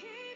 keep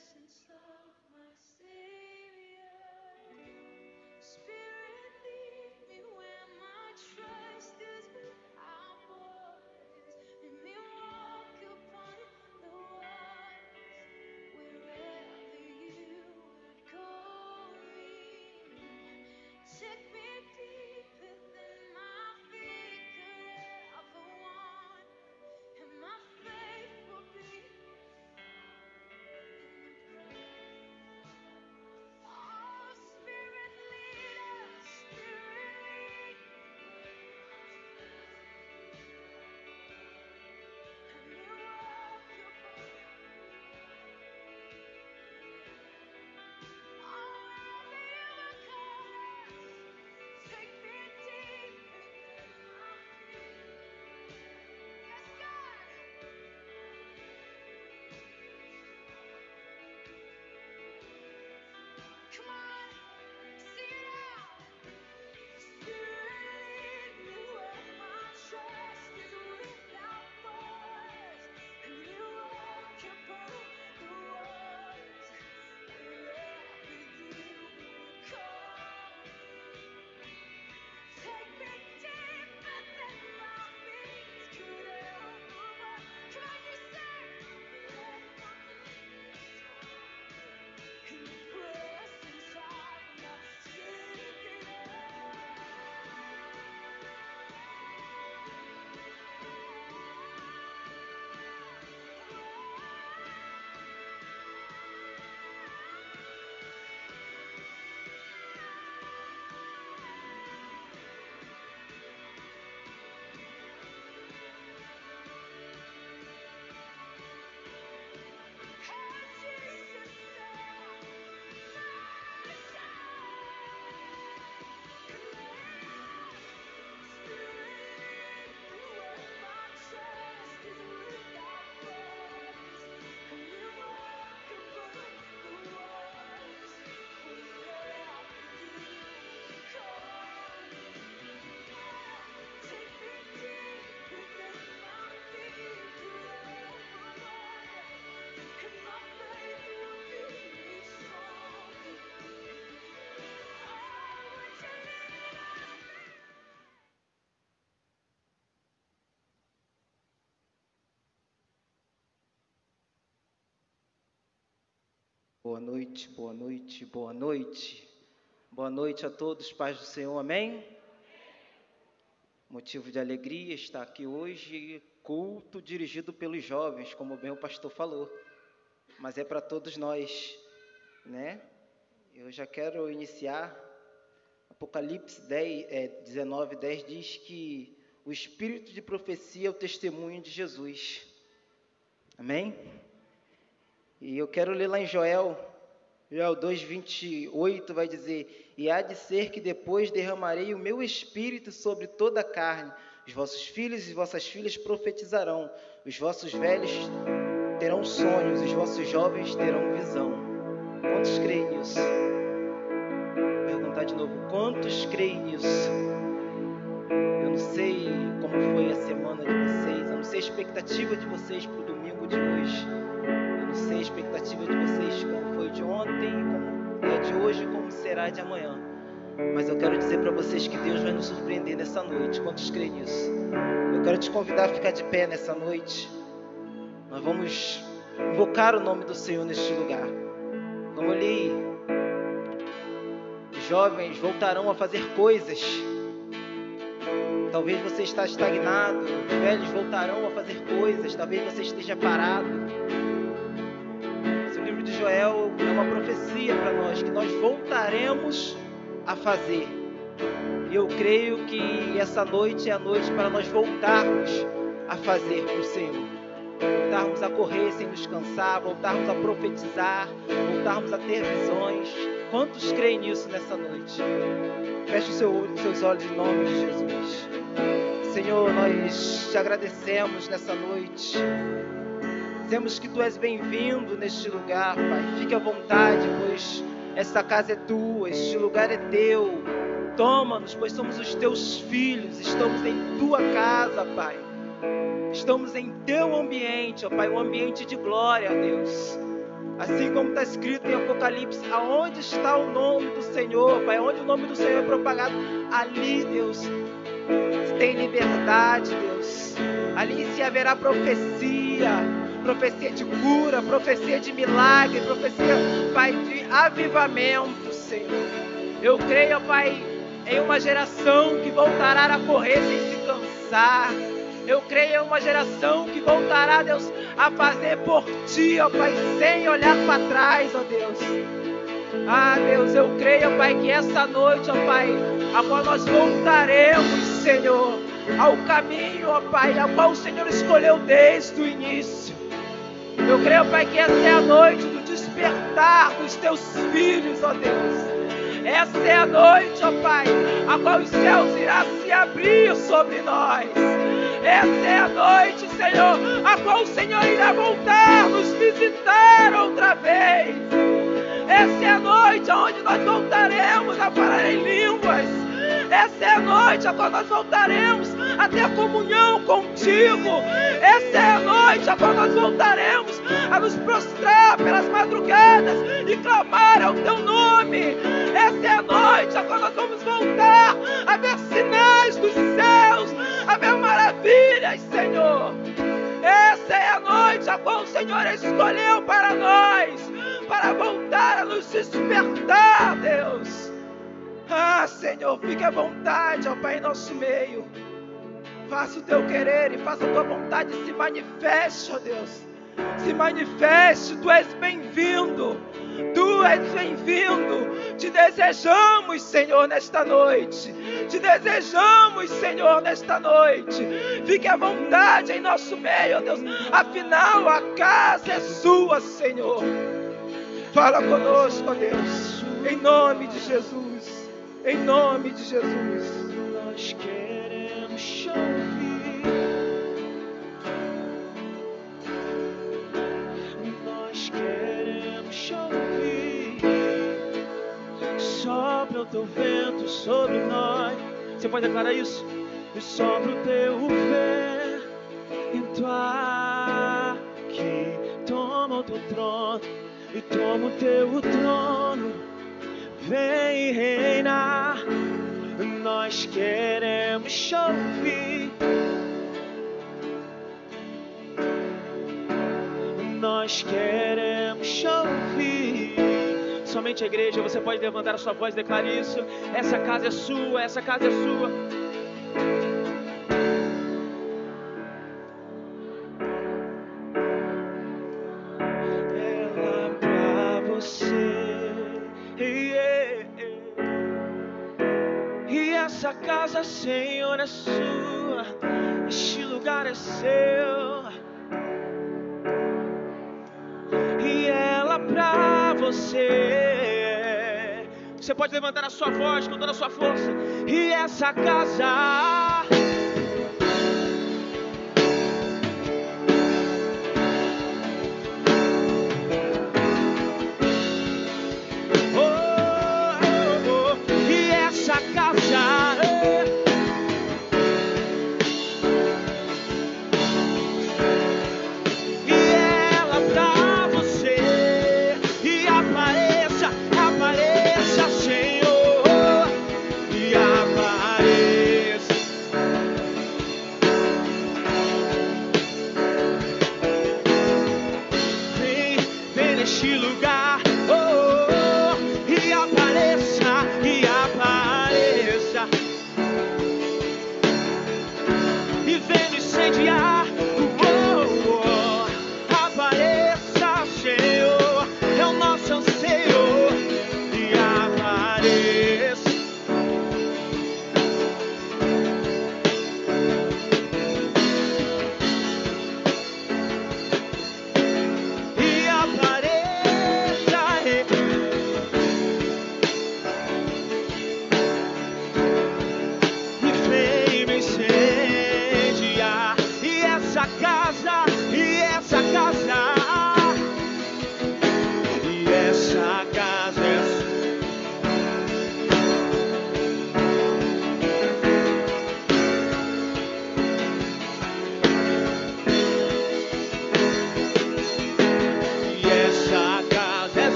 Boa noite, boa noite, boa noite. Boa noite a todos, paz do Senhor, amém? Motivo de alegria estar aqui hoje, culto dirigido pelos jovens, como bem o pastor falou, mas é para todos nós, né? Eu já quero iniciar. Apocalipse 10, é, 19, 10 diz que o espírito de profecia é o testemunho de Jesus. Amém? E eu quero ler lá em Joel Joel 2:28 vai dizer: "E há de ser que depois derramarei o meu espírito sobre toda a carne. Os vossos filhos e vossas filhas profetizarão, os vossos velhos terão sonhos, os vossos jovens terão visão." Quantos creem nisso? Vou perguntar de novo: quantos creem nisso? Eu não sei como foi a semana de sei a expectativa de vocês para o domingo de hoje. Eu não sei a expectativa de vocês como foi de ontem, como é de hoje, como será de amanhã. Mas eu quero dizer para vocês que Deus vai nos surpreender nessa noite. Quantos creem nisso? Eu quero te convidar a ficar de pé nessa noite. Nós vamos invocar o nome do Senhor neste lugar. Como eu li, jovens voltarão a fazer coisas. Talvez você está estagnado, os velhos voltarão a fazer coisas, talvez você esteja parado. Esse livro de Joel é uma profecia para nós, que nós voltaremos a fazer. E eu creio que essa noite é a noite para nós voltarmos a fazer para o Senhor. Voltarmos a correr sem nos cansar, voltarmos a profetizar, voltarmos a ter visões. Quantos creem nisso nessa noite? Feche seu, seus olhos em nome de Jesus. Senhor, nós te agradecemos nessa noite. Dizemos que tu és bem-vindo neste lugar, Pai. Fique à vontade, pois esta casa é tua, este lugar é teu. Toma-nos, pois somos os teus filhos, estamos em tua casa, Pai. Estamos em teu ambiente, ó Pai, um ambiente de glória, Deus. Assim como está escrito em Apocalipse, aonde está o nome do Senhor, Pai, onde o nome do Senhor é propagado, ali, Deus, tem liberdade, Deus. Ali se haverá profecia, profecia de cura, profecia de milagre, profecia, Pai, de avivamento, Senhor. Eu creio, Pai, em uma geração que voltará a correr sem se cansar. Eu creio em uma geração que voltará, Deus, a fazer por ti, ó Pai, sem olhar para trás, ó Deus. Ah, Deus, eu creio, Pai, que essa noite, ó Pai, a qual nós voltaremos, Senhor, ao caminho, ó Pai, a qual o Senhor escolheu desde o início. Eu creio, Pai, que essa é a noite do despertar dos teus filhos, ó Deus. Essa é a noite, ó Pai, a qual os céus irá se abrir sobre nós. Essa é a noite, Senhor, a qual o Senhor irá voltar nos visitar outra vez. Essa é a noite onde nós voltaremos a falar em línguas. Essa é a noite qual nós voltaremos a ter comunhão contigo. Essa é a noite qual nós voltaremos a nos prostrar pelas madrugadas e clamar ao teu nome. Essa é a noite qual nós vamos voltar a ver sinais dos céus, a ver maravilhas, Senhor. Essa é a noite a qual o Senhor escolheu para nós, para voltar a nos despertar, Deus. Ah, Senhor, fique à vontade, ó Pai, em nosso meio. Faça o teu querer e faça a tua vontade se manifeste, ó Deus. Se manifeste, tu és bem-vindo. Tu és bem-vindo. Te desejamos, Senhor, nesta noite. Te desejamos, Senhor, nesta noite. Fique à vontade em nosso meio, ó Deus. Afinal, a casa é sua, Senhor. Fala conosco, ó Deus. Em nome de Jesus. Em nome de Jesus. Nós queremos ouvir. Nós queremos ouvir. Sopra o teu vento sobre nós. Você pode declarar isso? E sopra o teu vento aqui. Toma o teu trono e toma o teu trono. Vem reinar. Nós queremos ouvir. Nós queremos ouvir. Somente a igreja, você pode levantar a sua voz e declarar isso. Essa casa é sua, essa casa é sua. Casa, Senhor, é sua. Este lugar é seu. E ela pra você. Você pode levantar a sua voz com toda a sua força. E essa casa.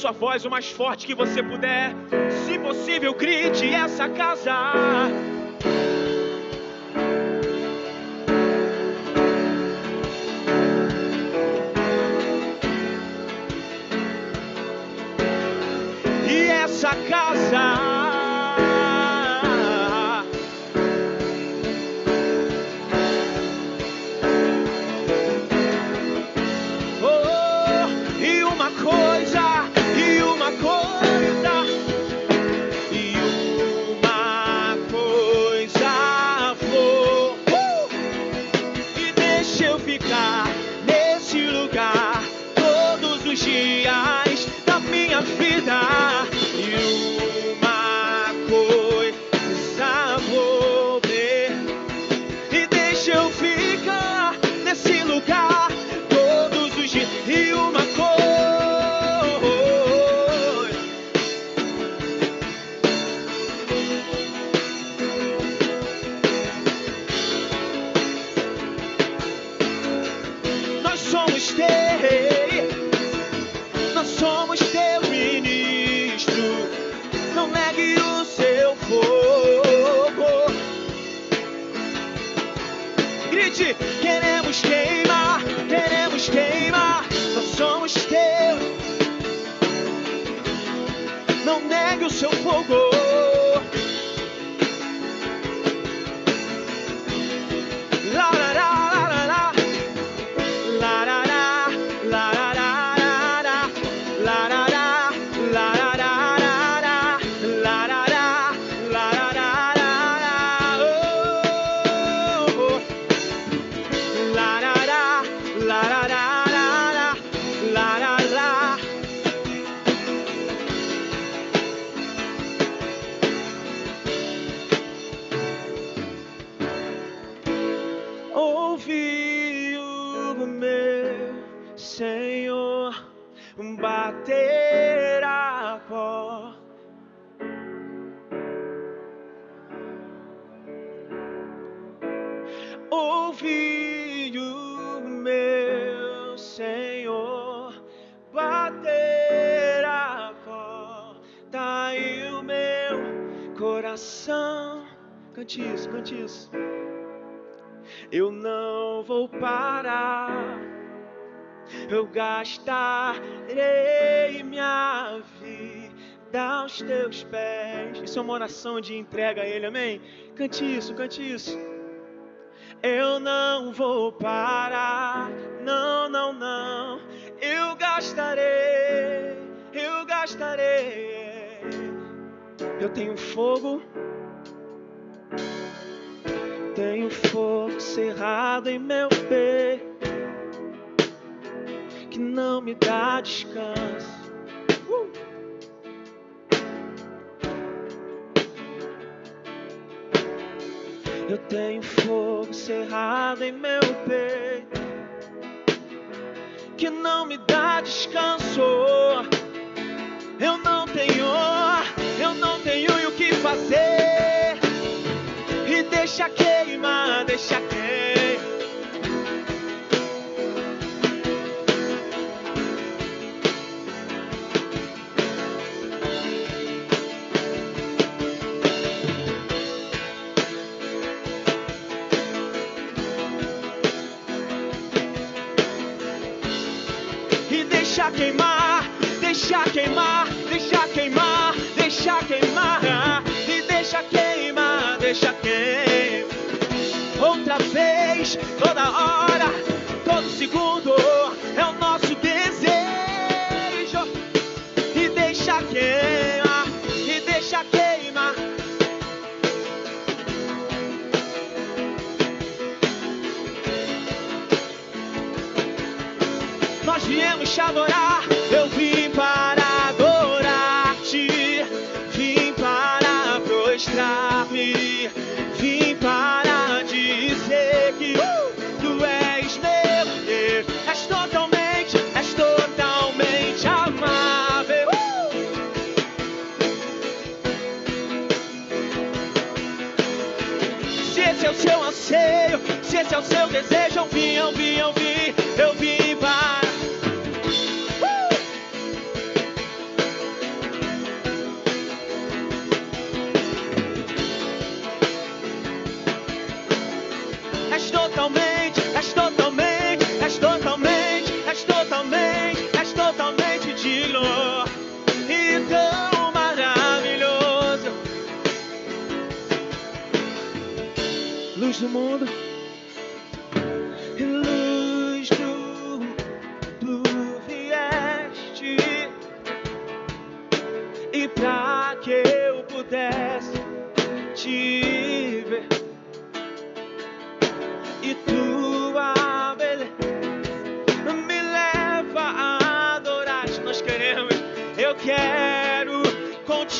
Sua voz o mais forte que você puder. Se possível, grite essa casa. Eu gastarei minha vida aos teus pés. Isso é uma oração de entrega a Ele, amém? Cante isso, cante isso. Eu não vou parar, não, não, não. Eu gastarei, eu gastarei. Eu tenho fogo tenho fogo cerrado em meu peito que não me dá descanso. Uh! Eu tenho fogo cerrado em meu peito que não me dá descanso. Eu não tenho, eu não tenho o que fazer deixa queimar, deixa queimar. Deixa queimar, deixa queimar, deixa queimar, deixa queimar. E deixa queimar, deixa queimar outra vez, toda hora, todo segundo é o nosso desejo. E deixa queimar, e deixa queimar. Nós viemos te esse é o seu desejo, eu vim, eu vim, eu vim, eu vim para. Uh! És totalmente, és totalmente, és totalmente, és totalmente, és totalmente digno e tão maravilhoso. Luz do mundo.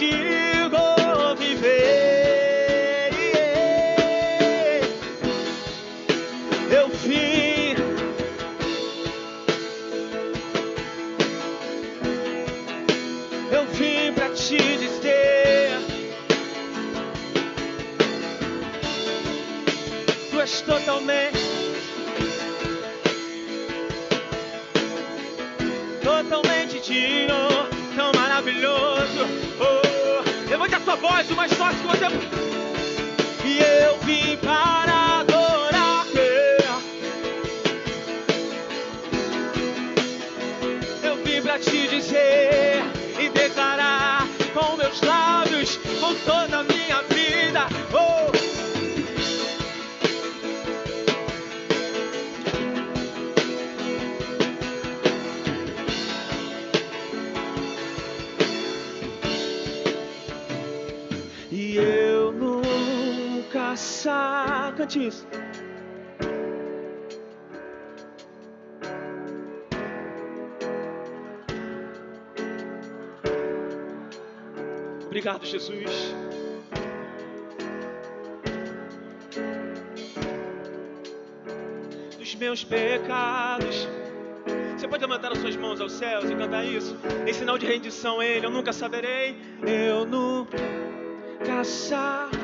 you go. voz, o mais forte que você. E eu vim para. Obrigado, Jesus. Dos meus pecados. Você pode levantar as suas mãos aos céus e cantar isso? Em sinal de rendição Ele. Eu nunca saberei. Eu nunca saberei.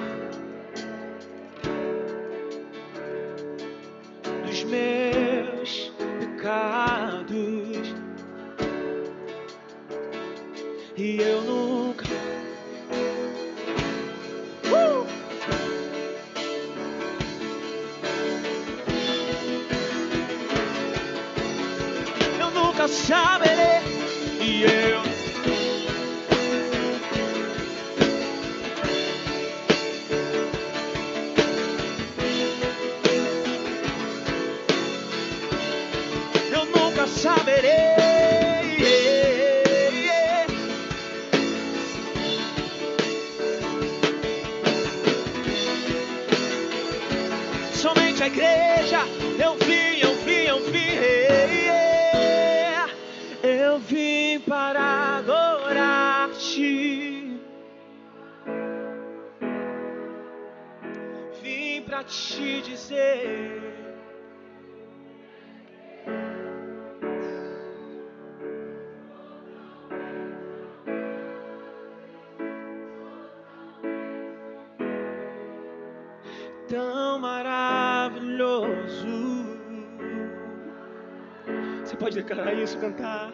Cantar.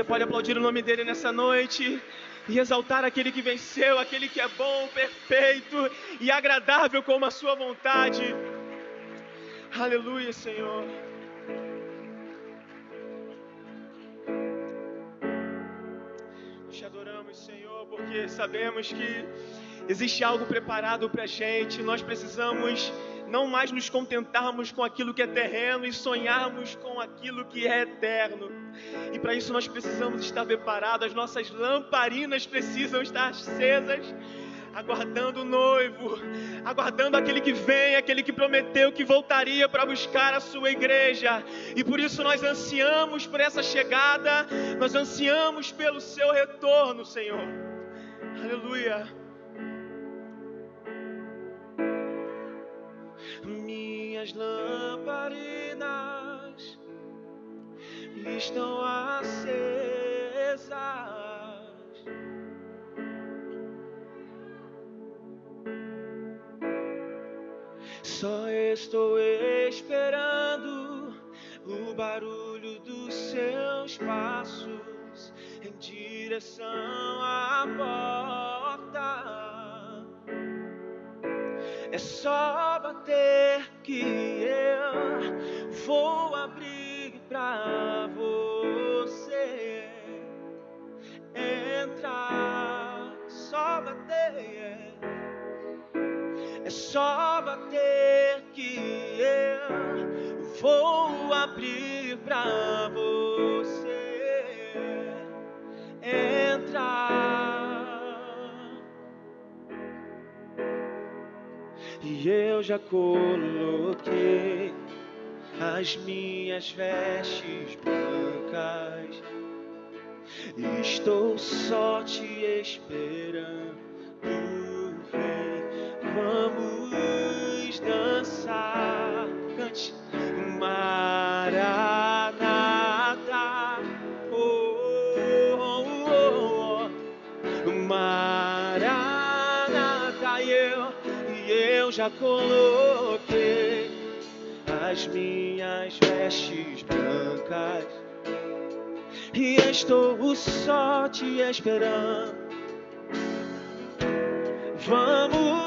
Você pode aplaudir o nome dele nessa noite e exaltar aquele que venceu, aquele que é bom, perfeito e agradável como a sua vontade. Aleluia, Senhor. Nós te adoramos, Senhor, porque sabemos que existe algo preparado para a gente. Nós precisamos não mais nos contentarmos com aquilo que é terreno e sonharmos com aquilo que é eterno. E para isso nós precisamos estar preparados, as nossas lamparinas precisam estar acesas, aguardando o noivo, aguardando aquele que vem, aquele que prometeu que voltaria para buscar a sua igreja. E por isso nós ansiamos por essa chegada, nós ansiamos pelo seu retorno, Senhor. Aleluia. Minhas lamparinas estão acesas. Só estou esperando o barulho dos seus passos em direção à porta. É só bater que eu vou abrir pra você entrar. Só bater. É só bater que eu vou abrir pra você E eu já coloquei as minhas vestes brancas Estou só te esperando, vem, vamos já coloquei as minhas vestes brancas e estou só te esperando. Vamos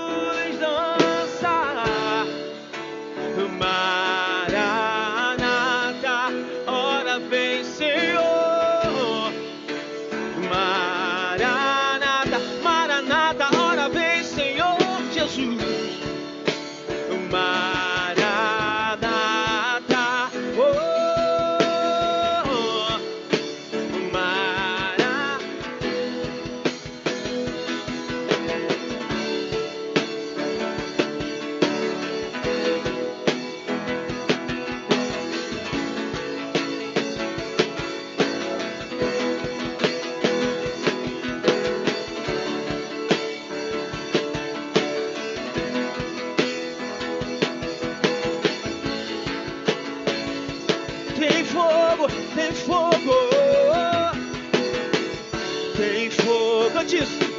fogo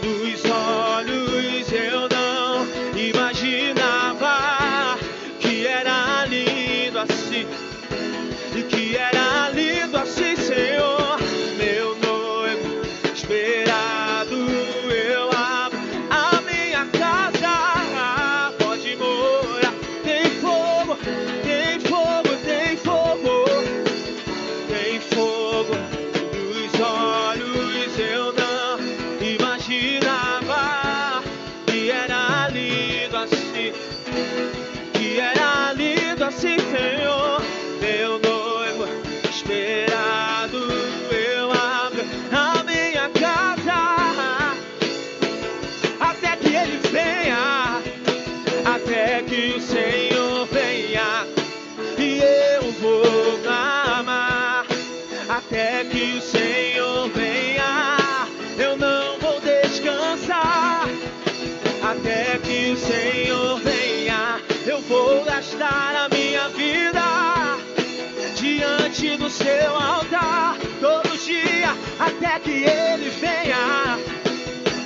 até que ele venha.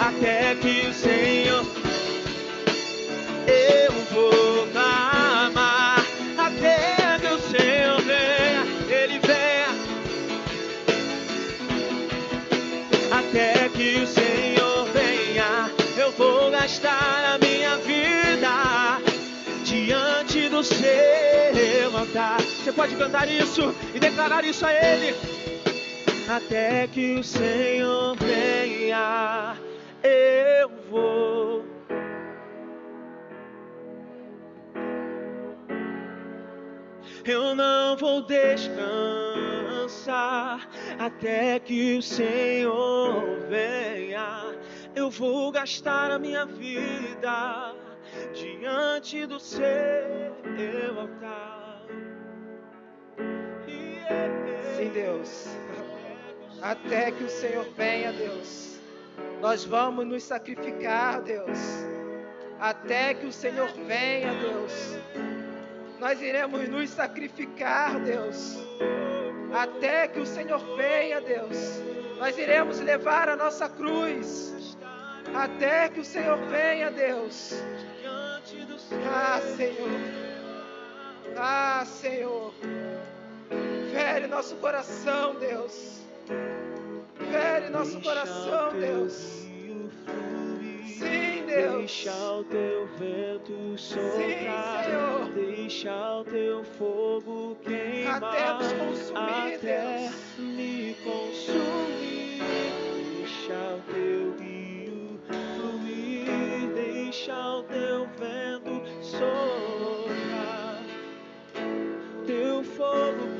Até que o Senhor eu vou amar até que o Senhor venha, Ele venha, até que o Senhor venha, eu vou gastar a minha vida diante do seu altar. Você pode cantar isso e declarar isso a Ele. Até que o Senhor venha, eu vou. Eu não vou descansar até que o Senhor venha. Eu vou gastar a minha vida diante do seu altar. Sim, Deus. Até que o Senhor venha, Deus. Nós vamos nos sacrificar, Deus. Até que o Senhor venha, Deus. Nós iremos nos sacrificar, Deus. Até que o Senhor venha, Deus. Nós iremos levar a nossa cruz. Até que o Senhor venha, Deus. Ah, Senhor. Ah, Senhor. Fere nosso coração, Deus. Fere nosso coração, Deus. Sim, Deus. Deixa o teu vento soprar, Senhor. deixa o teu fogo queimar, Até nos consumir, até Deus. me consumir. Deixa o teu rio fluir, deixa o teu vento soprar, teu fogo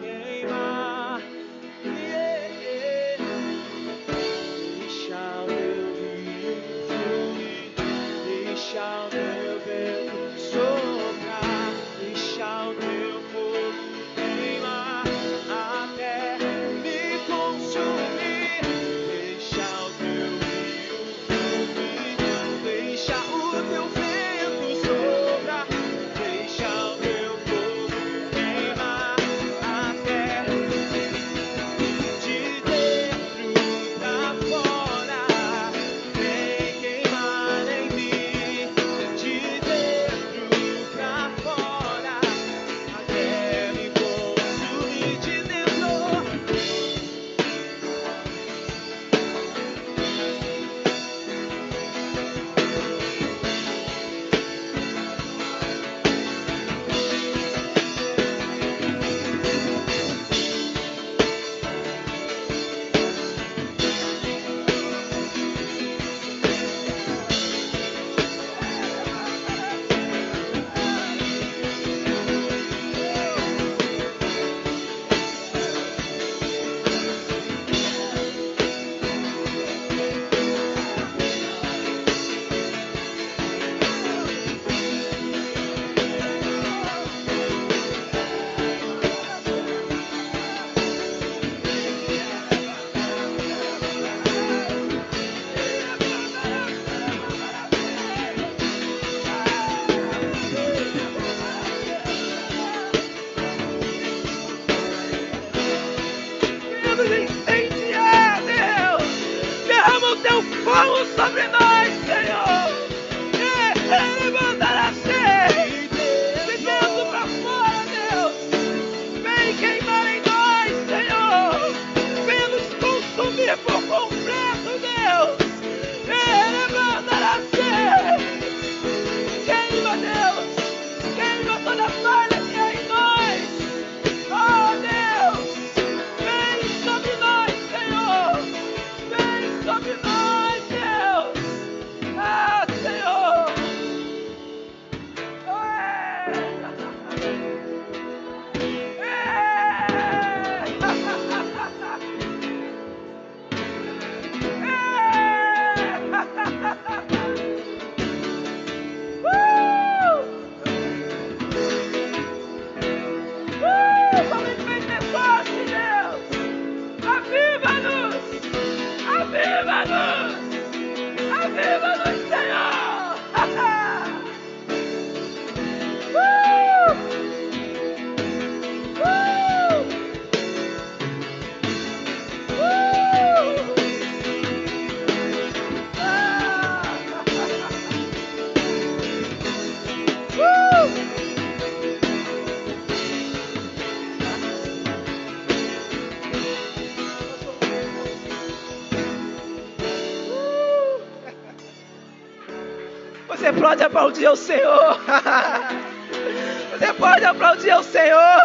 aplaudir o Senhor. Você pode aplaudir o Senhor.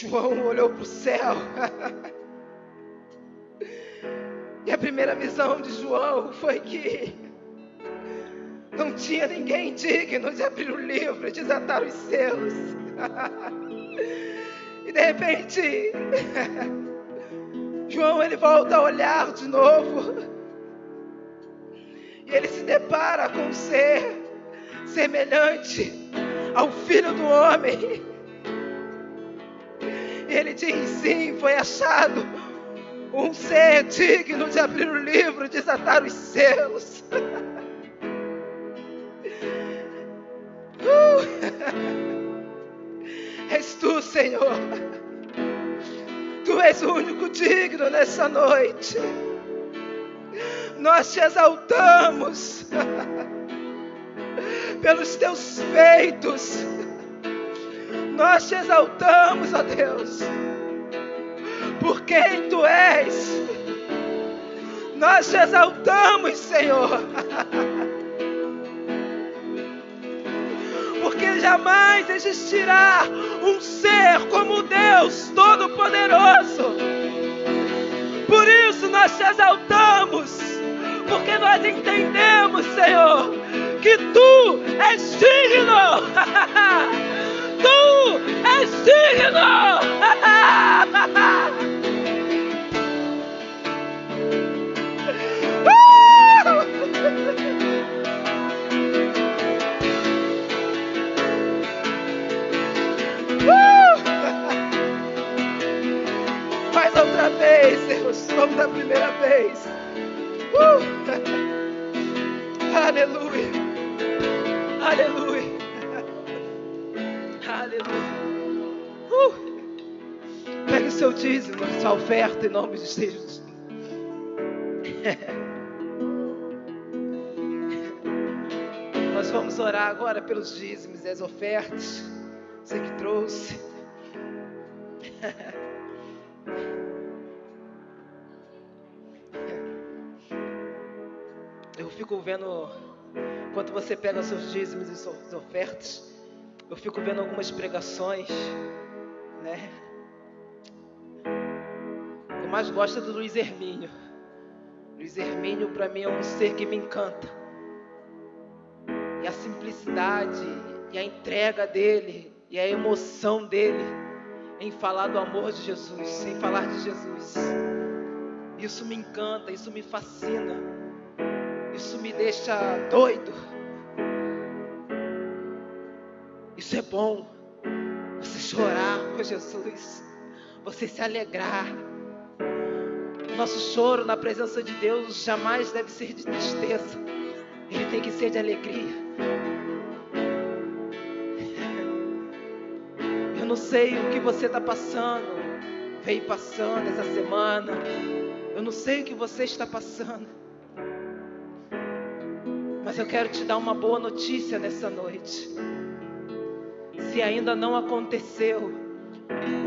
João olhou para o céu. E a primeira visão de João foi que não tinha ninguém digno de abrir o livro e desatar os selos. E de repente, João ele volta a olhar de novo. E ele se depara com um ser semelhante ao filho do homem. Ele diz: sim, foi achado um ser digno de abrir o livro desatar os selos. Uh! És tu, Senhor. Tu és o único digno nessa noite. Nós te exaltamos pelos teus feitos. Nós te exaltamos, ó Deus, por quem tu és. Nós te exaltamos, Senhor. jamais existirá um ser como Deus Todo-Poderoso. Por isso nós te exaltamos, porque nós entendemos, Senhor, que tu és digno. tu és digno. vez, Deus. Vamos da primeira vez. Uh! Aleluia. Aleluia. Aleluia. Uh! Pegue o seu dízimo, sua oferta em nome de Jesus. Nós vamos orar agora pelos dízimos e as ofertas. Você que trouxe. fico vendo, quando você pega seus dízimos e suas ofertas, eu fico vendo algumas pregações, né? Eu mais gosto do Luiz Hermínio. Luiz Hermínio para mim é um ser que me encanta. E a simplicidade e a entrega dele e a emoção dele em falar do amor de Jesus, em falar de Jesus. Isso me encanta, isso me fascina. Isso me deixa doido. Isso é bom. Você chorar com Jesus. Você se alegrar. Nosso choro na presença de Deus jamais deve ser de tristeza. Ele tem que ser de alegria. Eu não sei o que você está passando, veio passando essa semana. Eu não sei o que você está passando. Mas eu quero te dar uma boa notícia nessa noite. Se ainda não aconteceu,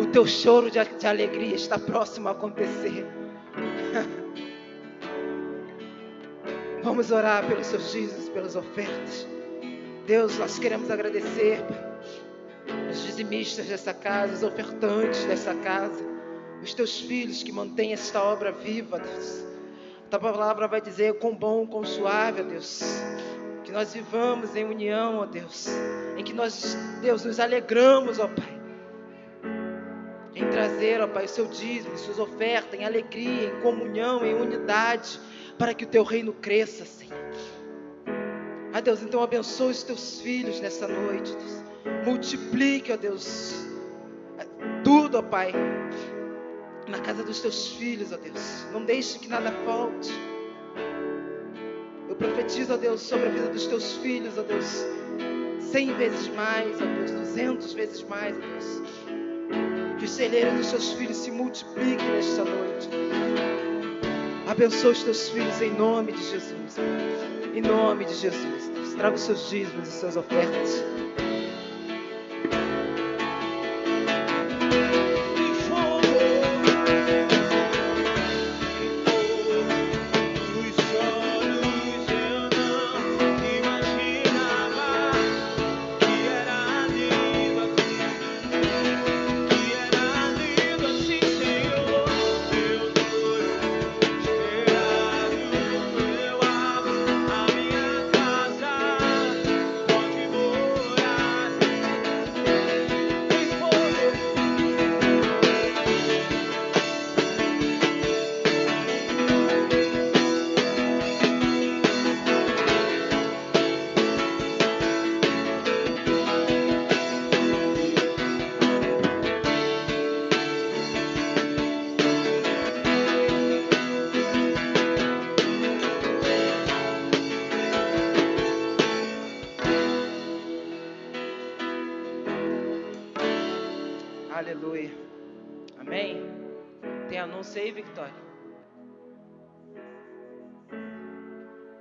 o teu choro de, alegria está próximo a acontecer. Vamos orar pelos seus dízimos, pelas ofertas. Deus, nós queremos agradecer os dizimistas dessa casa, os ofertantes dessa casa, os teus filhos que mantêm esta obra viva, Deus. A tua palavra vai dizer quão bom, quão suave, Deus. Nós vivamos em união, ó Deus. Em que nós, Deus, nos alegramos, ó Pai. Em trazer, ó Pai, o seu dízimo, suas ofertas, em alegria, em comunhão, em unidade, para que o teu reino cresça, Senhor. Ah, Deus, então abençoe os teus filhos nessa noite, Deus. Multiplique, ó Deus, tudo, ó Pai na casa dos teus filhos, ó Deus. Não deixe que nada falte. Eu profetizo, ó Deus, sobre a vida dos teus filhos, ó Deus. Cem vezes mais, ó Deus. Duzentas vezes mais, ó Deus. Que os celeiros dos teus filhos se multipliquem nesta noite. Abençoa os teus filhos em nome de Jesus. Em nome de Jesus. Traga os seus dízimos e suas ofertas.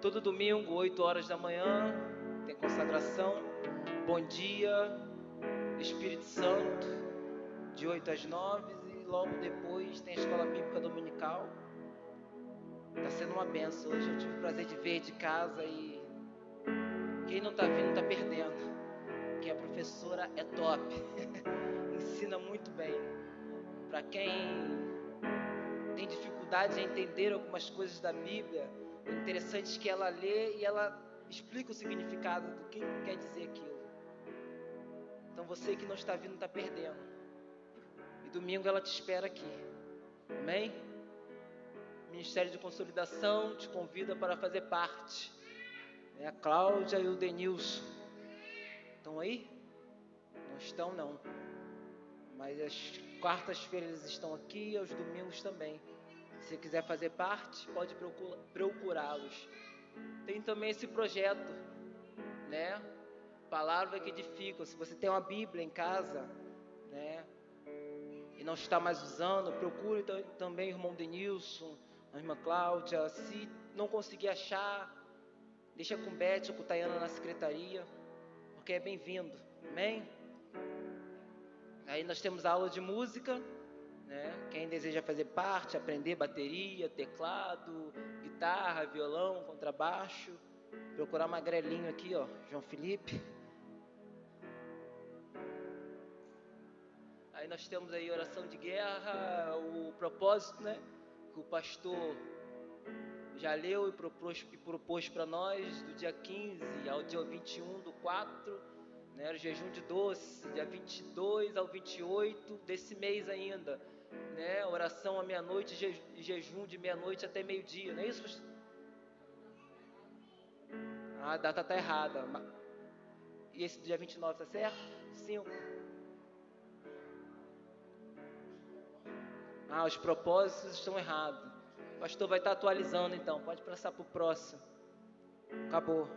Todo domingo, 8 horas da manhã, tem consagração. Bom dia, Espírito Santo, de 8 às 9 e logo depois tem a escola bíblica dominical. Está sendo uma benção. Hoje eu tive o prazer de ver de casa e quem não está vindo está perdendo. Que a professora é top. Ensina muito bem. Para quem tem dificuldade em entender algumas coisas da Bíblia, é interessante que ela lê e ela explica o significado do que quer dizer aquilo. Então você que não está vindo está perdendo. E domingo ela te espera aqui. Amém? Ministério de Consolidação te convida para fazer parte. É a Cláudia e o Denilson. Estão aí? Não estão não. Mas as quartas-feiras estão aqui e aos domingos também. Se quiser fazer parte, pode procurá-los. Tem também esse projeto, né? Palavra que edifica. Se você tem uma Bíblia em casa, né? E não está mais usando, procure também o irmão Denilson, a irmã Cláudia. Se não conseguir achar, deixa com Beth ou com Tayana na secretaria, porque é bem-vindo. Amém? Aí nós temos a aula de música, né? Quem deseja fazer parte, aprender bateria, teclado, guitarra, violão, contrabaixo, procurar magrelinho aqui, ó, João Felipe. Aí nós temos aí oração de guerra, o propósito, né? Que o pastor já leu e propôs, e propôs para nós do dia 15 ao dia 21 do 4 né, o jejum de doce, dia 22 ao 28 desse mês ainda, né, oração à meia-noite e jejum de meia-noite até meio-dia, não é isso? Ah, a data está errada. E esse dia 29 está certo? 5. Ah, os propósitos estão errados. Pastor vai estar tá atualizando então. Pode passar para o próximo. Acabou.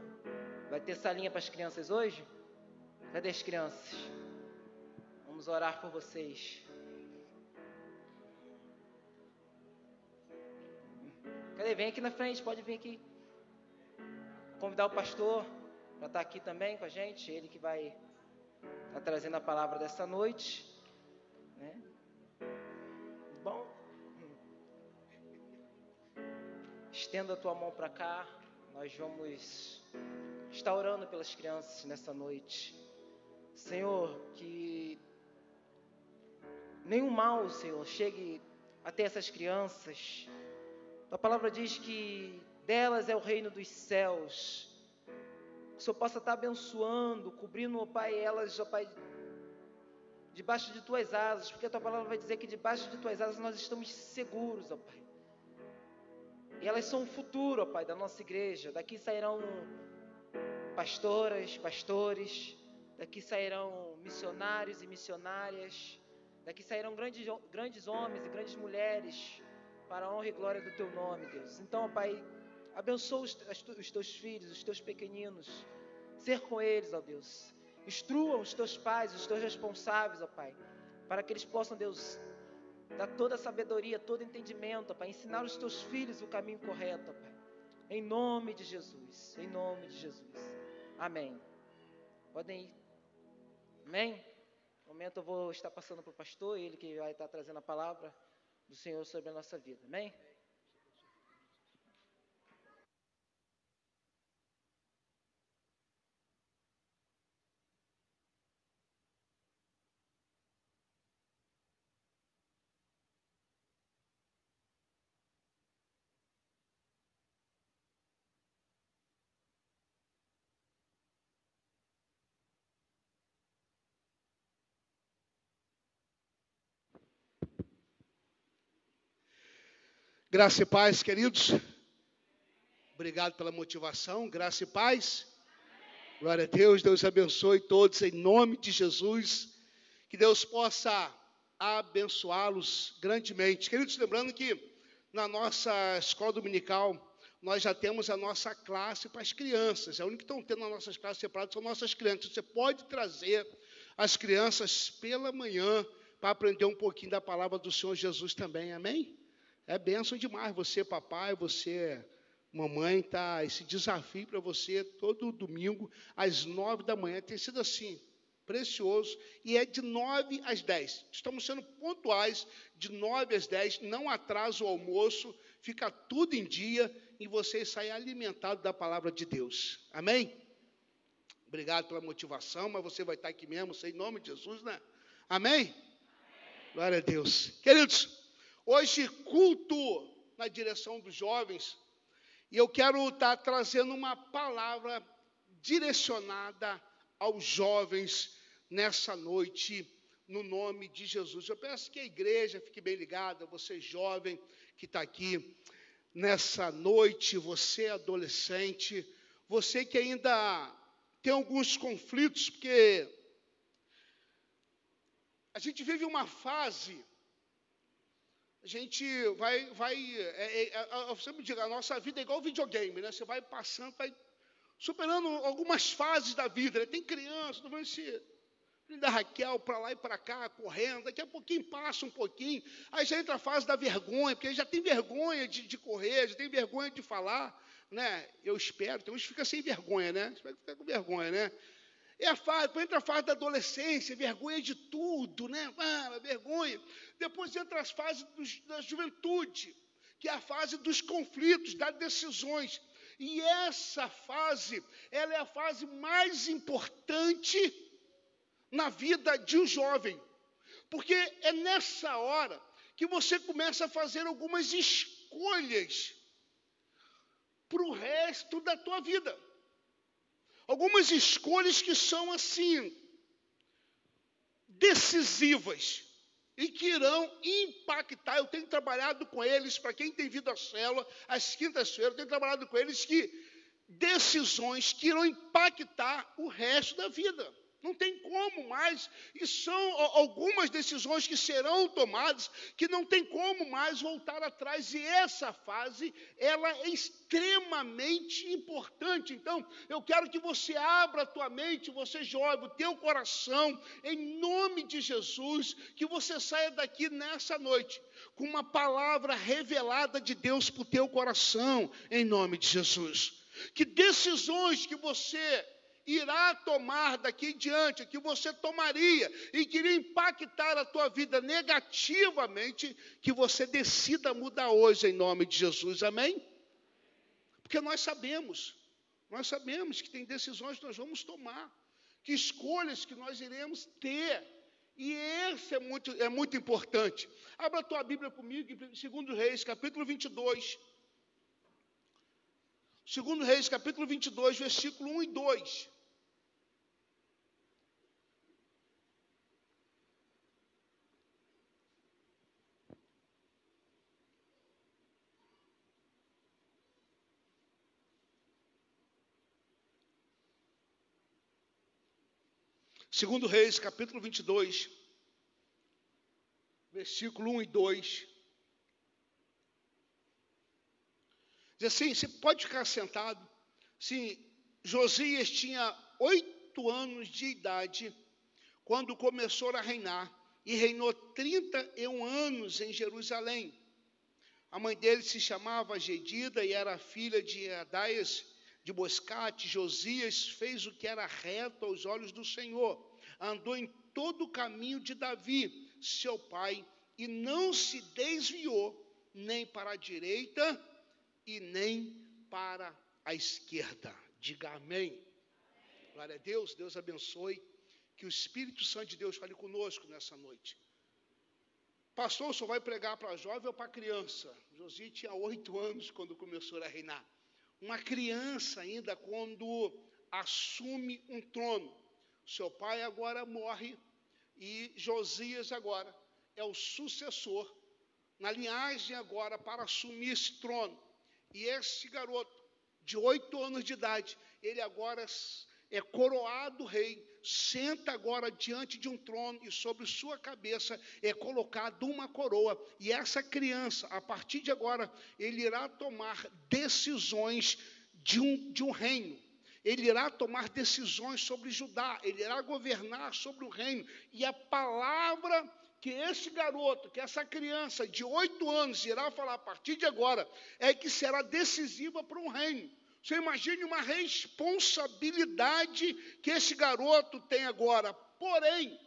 Vai ter salinha para as crianças hoje? Cadê as crianças? Vamos orar por vocês. Cadê? Vem aqui na frente, pode vir aqui. Convidar o pastor para estar aqui também com a gente. Ele que vai estar trazendo a palavra dessa noite. Estenda a tua mão para cá. Nós vamos estar orando pelas crianças nessa noite. Senhor, que nenhum mal, Senhor, chegue até essas crianças. A palavra diz que delas é o reino dos céus. Que o Senhor possa estar abençoando, cobrindo, ó Pai, elas, ó Pai, debaixo de tuas asas, porque a tua palavra vai dizer que debaixo de tuas asas nós estamos seguros, ó Pai. E elas são o futuro, ó Pai, da nossa igreja. Daqui sairão pastoras, pastores, Daqui sairão missionários e missionárias. Daqui sairão grandes, grandes homens e grandes mulheres para a honra e glória do teu nome, Deus. Então, Pai, abençoa os, os teus filhos, os teus pequeninos. Ser com eles, ó Deus. Instrua os teus pais, os teus responsáveis, ó Pai, para que eles possam, Deus, dar toda a sabedoria, todo entendimento, ó Pai, ensinar os teus filhos o caminho correto, Pai. Em nome de Jesus, em nome de Jesus. Amém. Podem ir. Amém? No momento eu vou estar passando para o pastor, ele que vai estar trazendo a palavra do Senhor sobre a nossa vida. Amém? Graça e paz, queridos. Obrigado pela motivação. Graça e paz. Glória a Deus. Deus abençoe todos em nome de Jesus. Que Deus possa abençoá-los grandemente. Queridos, lembrando que na nossa escola dominical nós já temos a nossa classe para as crianças. É o único que estão tendo nas nossas classes separadas são nossas crianças. Você pode trazer as crianças pela manhã para aprender um pouquinho da palavra do Senhor Jesus também. Amém? É bênção demais você, papai, você, mamãe, tá esse desafio para você todo domingo às nove da manhã. Tem sido assim, precioso, e é de nove às dez. Estamos sendo pontuais de nove às dez, não atrasa o almoço, fica tudo em dia e você sai alimentado da palavra de Deus. Amém? Obrigado pela motivação, mas você vai estar aqui mesmo, sem nome de Jesus, né? Amém? Amém? Glória a Deus. Queridos, hoje culto na direção dos jovens, e eu quero estar trazendo uma palavra direcionada aos jovens nessa noite, no nome de Jesus. Eu peço que a igreja fique bem ligada, você jovem que está aqui nessa noite, você adolescente, você que ainda tem alguns conflitos, porque a gente vive uma fase, a gente vai, vai, é, é, é, eu sempre digo, a nossa vida é igual videogame, né? Você vai passando, vai superando algumas fases da vida. Né? Tem criança, não vai ser da Raquel para lá e para cá, correndo, daqui a pouquinho passa um pouquinho, aí já entra a fase da vergonha, porque já tem vergonha de, de correr, já tem vergonha de falar, né? Eu espero, tem uns que ficam sem vergonha, né? Espero que fique com vergonha, né? É a fase, entra a fase da adolescência, vergonha de tudo, né? Ah, vergonha. Depois entra as fases dos, da juventude, que é a fase dos conflitos, das decisões. E essa fase, ela é a fase mais importante na vida de um jovem, porque é nessa hora que você começa a fazer algumas escolhas para o resto da tua vida. Algumas escolhas que são assim, decisivas e que irão impactar. Eu tenho trabalhado com eles, para quem tem vindo à célula, às quintas-feiras, eu tenho trabalhado com eles que decisões que irão impactar o resto da vida. Não tem como mais. E são algumas decisões que serão tomadas que não tem como mais voltar atrás. E essa fase, ela é extremamente importante. Então, eu quero que você abra a tua mente, você jovem, o teu coração, em nome de Jesus, que você saia daqui nessa noite com uma palavra revelada de Deus para o teu coração, em nome de Jesus. Que decisões que você irá tomar daqui em diante, que você tomaria e que iria impactar a tua vida negativamente, que você decida mudar hoje em nome de Jesus, amém? Porque nós sabemos, nós sabemos que tem decisões que nós vamos tomar, que escolhas que nós iremos ter, e esse é muito, é muito importante. Abra a tua Bíblia comigo em 2 Reis, capítulo 22. 2 Reis, capítulo 22, versículo 1 e 2. Segundo Reis, capítulo 22, versículo 1 e 2. Diz assim, você pode ficar sentado. Sim, Josias tinha oito anos de idade quando começou a reinar e reinou 31 anos em Jerusalém. A mãe dele se chamava Gedida e era filha de Adaias de Boscate, Josias fez o que era reto aos olhos do Senhor, andou em todo o caminho de Davi, seu pai, e não se desviou nem para a direita e nem para a esquerda. Diga amém. Glória a Deus, Deus abençoe. Que o Espírito Santo de Deus fale conosco nessa noite. Pastor, senhor vai pregar para jovem ou para criança? Josi tinha oito anos quando começou a reinar uma criança ainda quando assume um trono. Seu pai agora morre e Josias agora é o sucessor na linhagem agora para assumir esse trono. E esse garoto de oito anos de idade, ele agora é coroado rei, senta agora diante de um trono e sobre sua cabeça é colocada uma coroa. E essa criança, a partir de agora, ele irá tomar decisões de um, de um reino. Ele irá tomar decisões sobre Judá, ele irá governar sobre o reino. E a palavra que esse garoto, que essa criança de oito anos irá falar a partir de agora, é que será decisiva para um reino. Você imagine uma responsabilidade que esse garoto tem agora. Porém,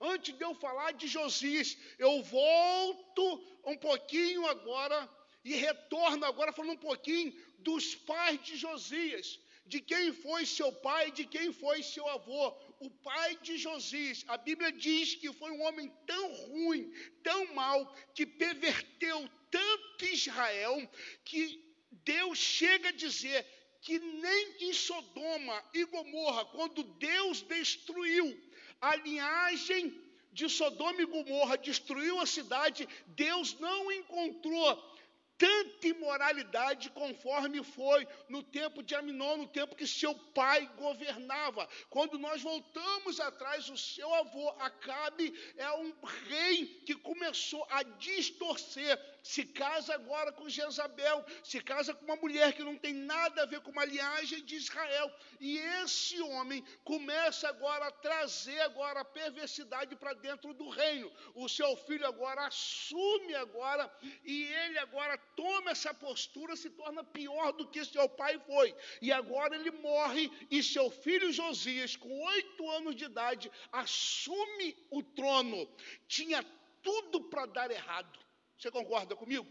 antes de eu falar de Josias, eu volto um pouquinho agora e retorno agora falando um pouquinho dos pais de Josias, de quem foi seu pai, de quem foi seu avô. O pai de Josias, a Bíblia diz que foi um homem tão ruim, tão mau, que perverteu tanto Israel, que Deus chega a dizer que nem em Sodoma e Gomorra, quando Deus destruiu a linhagem de Sodoma e Gomorra, destruiu a cidade, Deus não encontrou tanta imoralidade conforme foi no tempo de Aminon, no tempo que seu pai governava. Quando nós voltamos atrás, o seu avô Acabe é um rei que começou a distorcer se casa agora com Jezabel, se casa com uma mulher que não tem nada a ver com uma linhagem de Israel. E esse homem começa agora a trazer agora a perversidade para dentro do reino. O seu filho agora assume agora e ele agora toma essa postura, se torna pior do que seu pai foi. E agora ele morre e seu filho Josias, com oito anos de idade, assume o trono. Tinha tudo para dar errado você concorda comigo?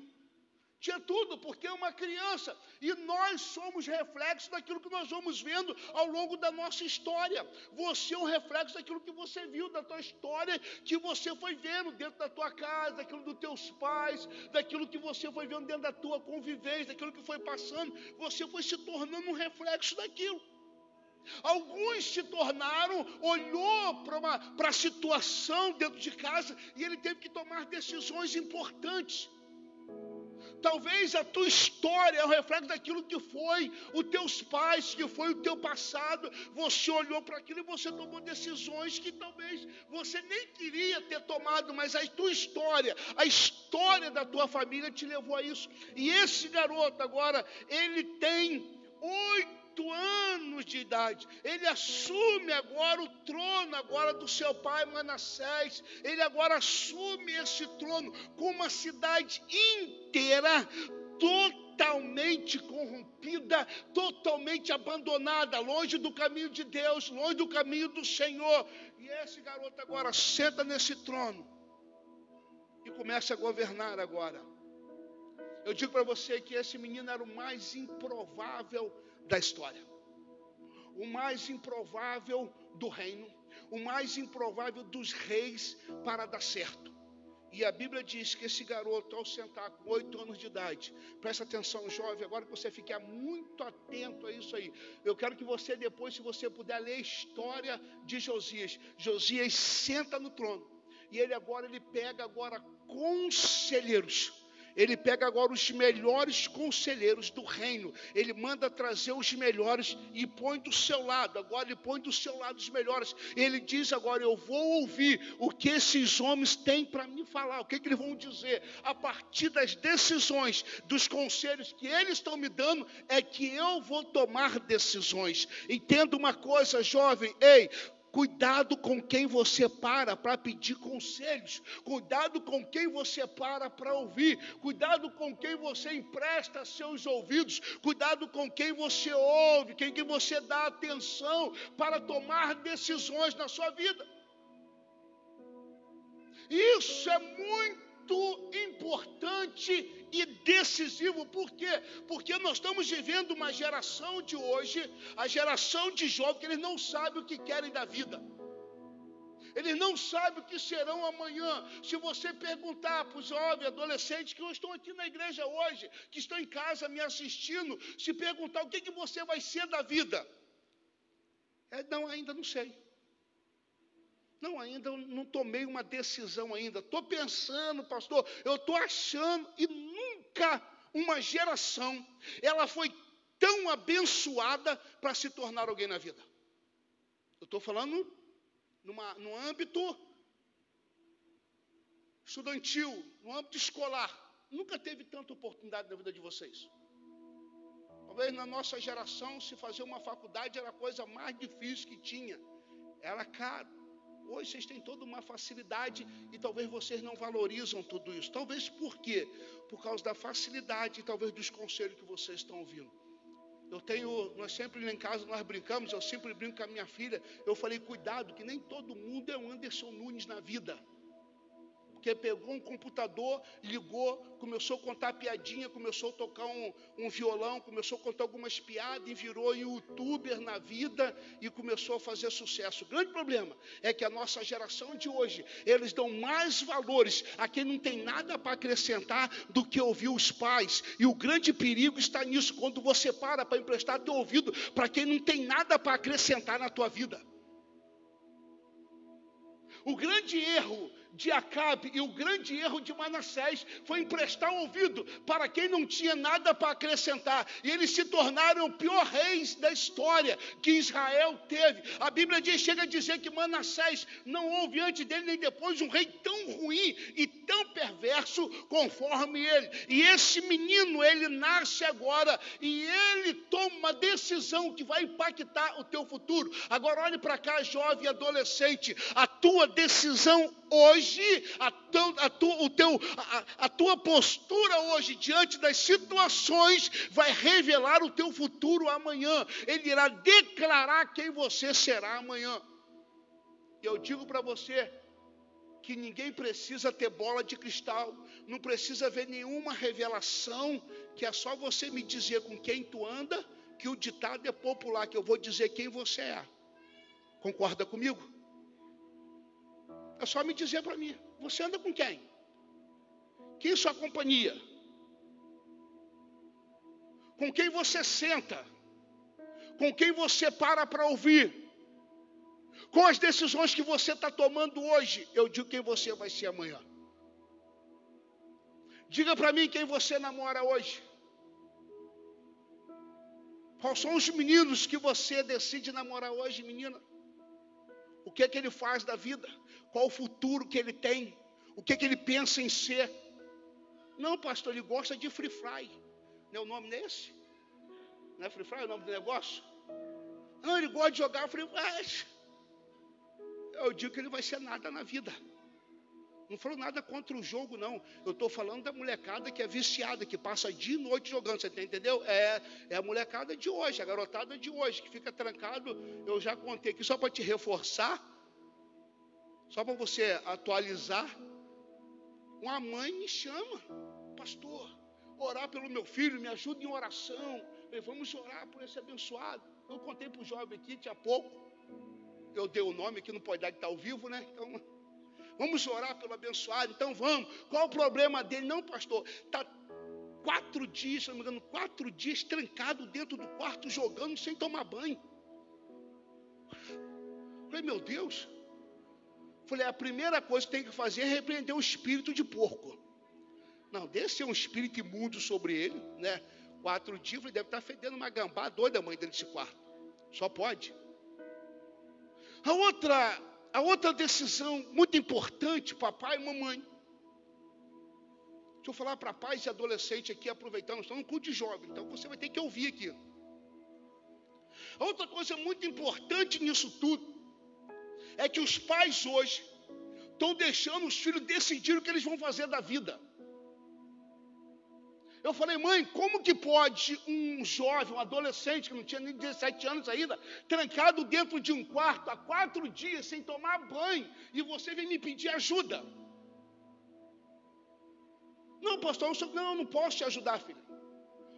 Tinha tudo, porque é uma criança. E nós somos reflexos daquilo que nós vamos vendo ao longo da nossa história. Você é um reflexo daquilo que você viu da tua história, que você foi vendo dentro da tua casa, daquilo dos teus pais, daquilo que você foi vendo dentro da tua convivência, daquilo que foi passando. Você foi se tornando um reflexo daquilo. Alguns se tornaram, olhou para a situação dentro de casa e ele teve que tomar decisões importantes. Talvez a tua história é o reflexo daquilo que foi os teus pais, que foi o teu passado. Você olhou para aquilo e você tomou decisões que talvez você nem queria ter tomado, mas a tua história, a história da tua família te levou a isso. E esse garoto agora, ele tem oito oito anos de idade. Ele assume agora o trono agora do seu pai Manassés. Ele agora assume esse trono com uma cidade inteira totalmente corrompida, totalmente abandonada, longe do caminho de Deus, longe do caminho do Senhor. E esse garoto agora senta nesse trono e começa a governar agora. Eu digo para você que esse menino era o mais improvável da história. O mais improvável do reino, o mais improvável dos reis para dar certo. E a Bíblia diz que esse garoto, ao sentar com oito anos de idade, presta atenção, jovem, agora que você ficar muito atento a isso aí. Eu quero que você, depois, se você puder, ler a história de Josias. Josias senta no trono. E ele agora, ele pega agora conselheiros ele pega agora os melhores conselheiros do reino, ele manda trazer os melhores e põe do seu lado. Agora ele põe do seu lado os melhores. Ele diz agora: Eu vou ouvir o que esses homens têm para me falar, o que, que eles vão dizer. A partir das decisões, dos conselhos que eles estão me dando, é que eu vou tomar decisões. Entenda uma coisa, jovem, ei, Cuidado com quem você para para pedir conselhos. Cuidado com quem você para para ouvir. Cuidado com quem você empresta seus ouvidos. Cuidado com quem você ouve, quem que você dá atenção para tomar decisões na sua vida. Isso é muito muito importante e decisivo. Por quê? Porque nós estamos vivendo uma geração de hoje, a geração de jovens, que eles não sabem o que querem da vida. Eles não sabem o que serão amanhã. Se você perguntar para os jovens, adolescentes que estão aqui na igreja hoje, que estão em casa me assistindo, se perguntar o que, que você vai ser da vida, é, não, ainda não sei. Não, ainda não tomei uma decisão ainda. Estou pensando, pastor, eu estou achando, e nunca uma geração ela foi tão abençoada para se tornar alguém na vida. Eu estou falando numa, no âmbito estudantil, no âmbito escolar. Nunca teve tanta oportunidade na vida de vocês. Talvez na nossa geração, se fazer uma faculdade era a coisa mais difícil que tinha. Era caro. Hoje vocês têm toda uma facilidade e talvez vocês não valorizam tudo isso. Talvez por quê? Por causa da facilidade e talvez dos conselhos que vocês estão ouvindo. Eu tenho, nós sempre em casa nós brincamos, eu sempre brinco com a minha filha. Eu falei, cuidado, que nem todo mundo é o Anderson Nunes na vida. Porque pegou um computador, ligou, começou a contar piadinha, começou a tocar um, um violão, começou a contar algumas piadas e virou youtuber na vida e começou a fazer sucesso. O grande problema é que a nossa geração de hoje, eles dão mais valores a quem não tem nada para acrescentar do que ouvir os pais. E o grande perigo está nisso, quando você para para emprestar teu ouvido para quem não tem nada para acrescentar na tua vida. O grande erro de Acabe e o grande erro de Manassés foi emprestar ouvido para quem não tinha nada para acrescentar. E eles se tornaram o pior reis da história que Israel teve. A Bíblia diz, chega a dizer que Manassés não houve antes dele nem depois um rei tão ruim e tão perverso conforme ele. E esse menino, ele nasce agora e ele toma uma decisão que vai impactar o teu futuro. Agora olhe para cá, jovem adolescente, a tua decisão hoje, a, teu, a, tu, o teu, a, a tua postura hoje diante das situações vai revelar o teu futuro amanhã. Ele irá declarar quem você será amanhã. E eu digo para você que ninguém precisa ter bola de cristal, não precisa ver nenhuma revelação, que é só você me dizer com quem tu anda, que o ditado é popular, que eu vou dizer quem você é. Concorda comigo? É só me dizer para mim: você anda com quem? Quem sua companhia? Com quem você senta? Com quem você para para ouvir? Com as decisões que você está tomando hoje, eu digo quem você vai ser amanhã. Diga para mim quem você namora hoje. Quais são os meninos que você decide namorar hoje, menina? O que é que ele faz da vida? Qual o futuro que ele tem? O que é que ele pensa em ser? Não, pastor, ele gosta de free fly. Não é o nome desse? Não é free fly o nome do negócio? Não, ele gosta de jogar free fly. Eu digo que ele vai ser nada na vida. Não falou nada contra o jogo, não. Eu estou falando da molecada que é viciada, que passa dia e noite jogando. Você entendeu? É, é a molecada de hoje, a garotada de hoje, que fica trancado. Eu já contei aqui só para te reforçar, só para você atualizar. Uma mãe me chama, pastor, orar pelo meu filho, me ajuda em oração. vamos orar por esse abençoado. Eu contei para o jovem aqui, tinha pouco. Eu dei o nome aqui, não pode dar que está ao vivo, né? Então Vamos orar pelo abençoado. Então vamos. Qual o problema dele? Não, pastor. Está quatro dias, se não me engano, quatro dias trancado dentro do quarto, jogando sem tomar banho. Falei, meu Deus. Falei, a primeira coisa que tem que fazer é repreender o espírito de porco. Não, desse é um espírito imundo sobre ele, né? Quatro dias, ele deve estar fedendo uma gambá doida, mãe dele desse quarto. Só pode. A outra a outra decisão muito importante, papai e mamãe. Deixa eu falar para pais e adolescentes aqui, aproveitando, estamos no culto de jovem, então você vai ter que ouvir aqui. A outra coisa muito importante nisso tudo é que os pais hoje estão deixando os filhos decidir o que eles vão fazer da vida. Eu falei, mãe, como que pode um jovem, um adolescente que não tinha nem 17 anos ainda, trancado dentro de um quarto há quatro dias sem tomar banho, e você vem me pedir ajuda? Não, pastor, eu sou, não, eu não posso te ajudar, filho.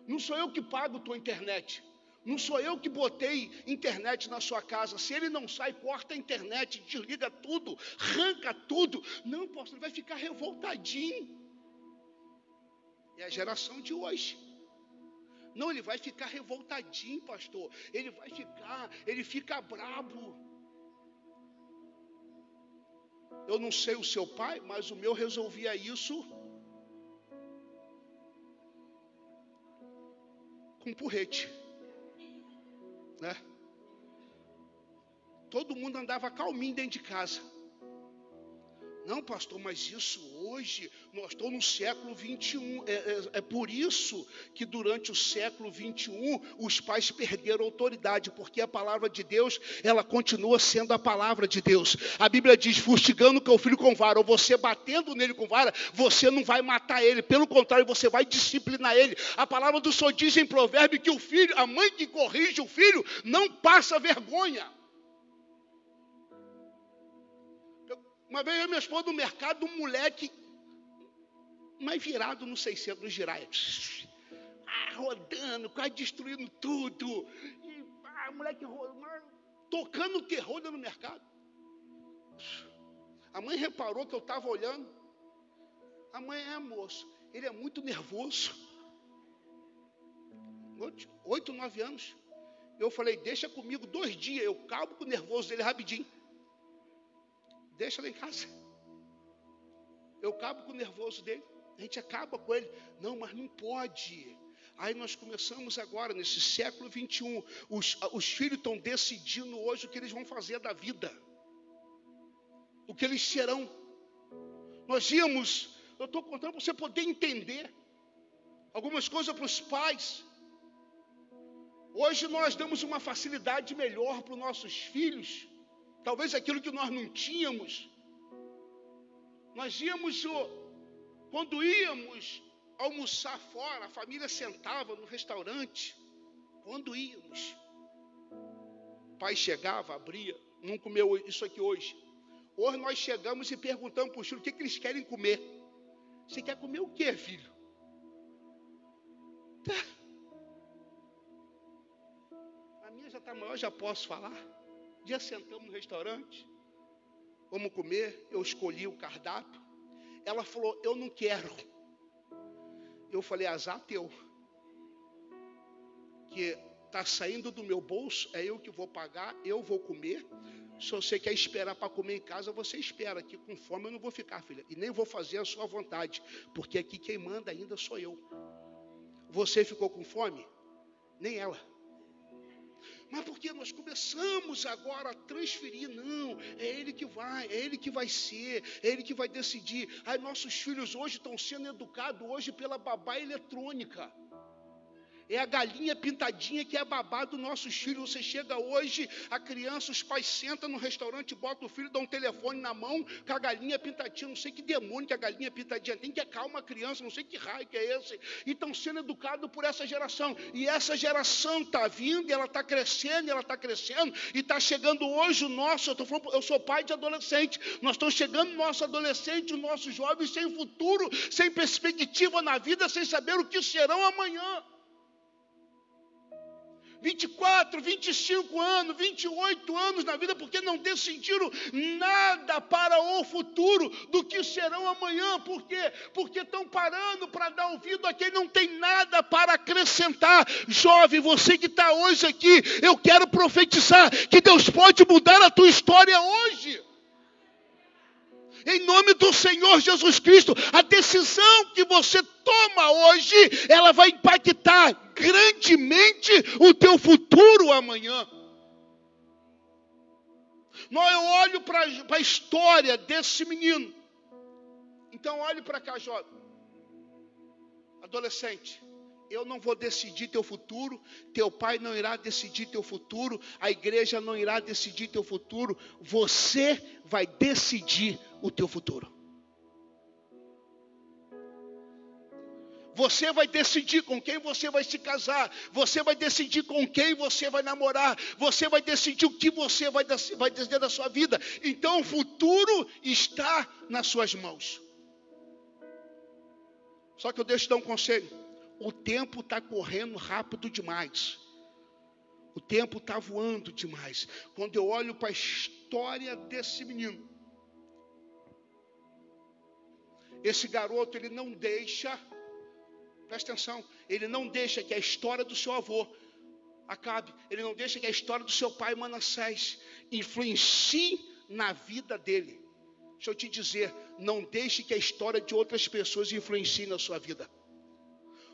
Não sou eu que pago tua internet. Não sou eu que botei internet na sua casa. Se ele não sai, corta a internet, desliga tudo, arranca tudo. Não, pastor, ele vai ficar revoltadinho. É a geração de hoje. Não, ele vai ficar revoltadinho, pastor. Ele vai ficar, ele fica brabo. Eu não sei o seu pai, mas o meu resolvia isso com porrete, né? Todo mundo andava calminho dentro de casa. Não, pastor, mas isso hoje, nós estamos no século 21. É, é, é, por isso que durante o século 21 os pais perderam autoridade, porque a palavra de Deus, ela continua sendo a palavra de Deus. A Bíblia diz: fustigando o filho com vara, ou você batendo nele com vara, você não vai matar ele, pelo contrário, você vai disciplinar ele. A palavra do Senhor diz em provérbio que o filho, a mãe que corrige o filho, não passa vergonha. Uma vez eu minha esposa no mercado, um moleque mas virado no 600, no giraia. Ah, rodando, quase destruindo tudo. E, ah, moleque tocando terror no mercado. A mãe reparou que eu estava olhando. A mãe é moço, ele é muito nervoso. Oito, nove anos. Eu falei, deixa comigo dois dias, eu calmo com o nervoso dele rapidinho. Deixa lá em casa. Eu acabo com o nervoso dele. A gente acaba com ele. Não, mas não pode. Aí nós começamos agora, nesse século 21. Os, os filhos estão decidindo hoje o que eles vão fazer da vida. O que eles serão. Nós íamos, eu estou contando para você poder entender algumas coisas para os pais. Hoje nós damos uma facilidade melhor para os nossos filhos. Talvez aquilo que nós não tínhamos. Nós íamos, quando íamos almoçar fora, a família sentava no restaurante. Quando íamos, o pai chegava, abria, não comeu isso aqui hoje. Hoje nós chegamos e perguntamos para o filho o que, que eles querem comer. Você quer comer o que, filho? A minha já está maior, já posso falar. Dia sentamos no restaurante, vamos comer, eu escolhi o cardápio. Ela falou, eu não quero. Eu falei, azar teu. Que está saindo do meu bolso, é eu que vou pagar, eu vou comer. Se você quer esperar para comer em casa, você espera. Que com fome eu não vou ficar, filha. E nem vou fazer a sua vontade. Porque aqui quem manda ainda sou eu. Você ficou com fome? Nem ela. Mas porque nós começamos agora a transferir, não, é ele que vai, é ele que vai ser, é ele que vai decidir. Aí nossos filhos hoje estão sendo educados hoje pela babá eletrônica. É a galinha pintadinha que é babá dos nossos filhos. Você chega hoje, a criança, os pais sentam no restaurante, botam o filho, dão um telefone na mão com a galinha pintadinha. Não sei que demônio que a galinha pintadinha tem, que acalma a criança, não sei que raio que é esse. E estão sendo educados por essa geração. E essa geração está vindo, ela está crescendo, ela está crescendo. E está chegando hoje o nosso, eu, falando, eu sou pai de adolescente. Nós estamos chegando nosso adolescente, os nossos jovens sem futuro, sem perspectiva na vida, sem saber o que serão amanhã. 24, 25 anos, 28 anos na vida, porque não decidiram nada para o futuro do que serão amanhã. Por quê? Porque estão parando para dar ouvido a quem não tem nada para acrescentar. Jovem, você que está hoje aqui, eu quero profetizar que Deus pode mudar a tua história hoje em nome do Senhor Jesus Cristo. A decisão que você toma hoje, ela vai impactar grandemente o teu futuro amanhã. Eu olho para a história desse menino. Então, olhe para cá, jovem. Adolescente eu não vou decidir teu futuro, teu pai não irá decidir teu futuro, a igreja não irá decidir teu futuro, você vai decidir o teu futuro. Você vai decidir com quem você vai se casar. Você vai decidir com quem você vai namorar. Você vai decidir o que você vai, vai da sua vida. Então o futuro está nas suas mãos. Só que eu deixo te dar um conselho o tempo está correndo rápido demais. O tempo está voando demais. Quando eu olho para a história desse menino, esse garoto, ele não deixa, presta atenção, ele não deixa que a história do seu avô acabe, ele não deixa que a história do seu pai Manassés influencie na vida dele. Deixa eu te dizer, não deixe que a história de outras pessoas influencie na sua vida.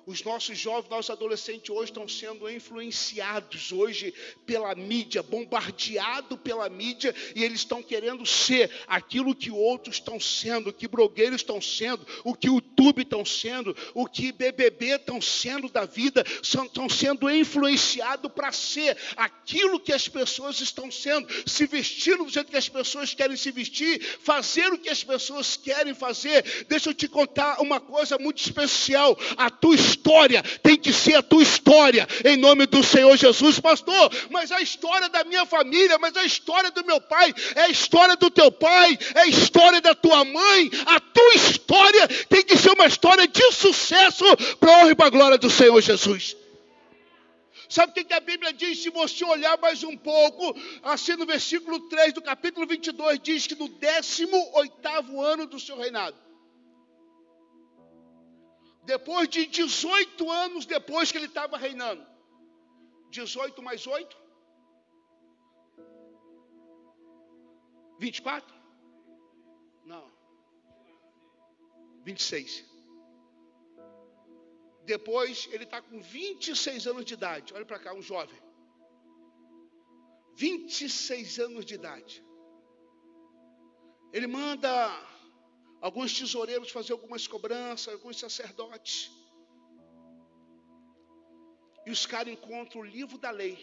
Os nossos jovens, nossos adolescentes hoje estão sendo influenciados hoje pela mídia, bombardeados pela mídia, e eles estão querendo ser aquilo que outros estão sendo, o que blogueiros estão sendo, o que o YouTube estão sendo, o que BBB estão sendo da vida, estão sendo influenciados para ser aquilo que as pessoas estão sendo, se vestindo do jeito que as pessoas querem se vestir, fazer o que as pessoas querem fazer. Deixa eu te contar uma coisa muito especial. A tua história tem que ser a tua história, em nome do Senhor Jesus, pastor. Mas a história da minha família, mas a história do meu pai, é a história do teu pai, é a história da tua mãe. A tua história tem que ser uma história de sucesso para a honra e para a glória do Senhor Jesus. Sabe o que a Bíblia diz? Se você olhar mais um pouco, assim no versículo 3 do capítulo 22, diz que no 18 ano do seu reinado, depois de 18 anos depois que ele estava reinando, 18 mais 8? 24? Não. 26. Depois ele está com 26 anos de idade. Olha para cá, um jovem. 26 anos de idade. Ele manda alguns tesoureiros fazer algumas cobranças, alguns sacerdotes. E os caras encontram o livro da lei,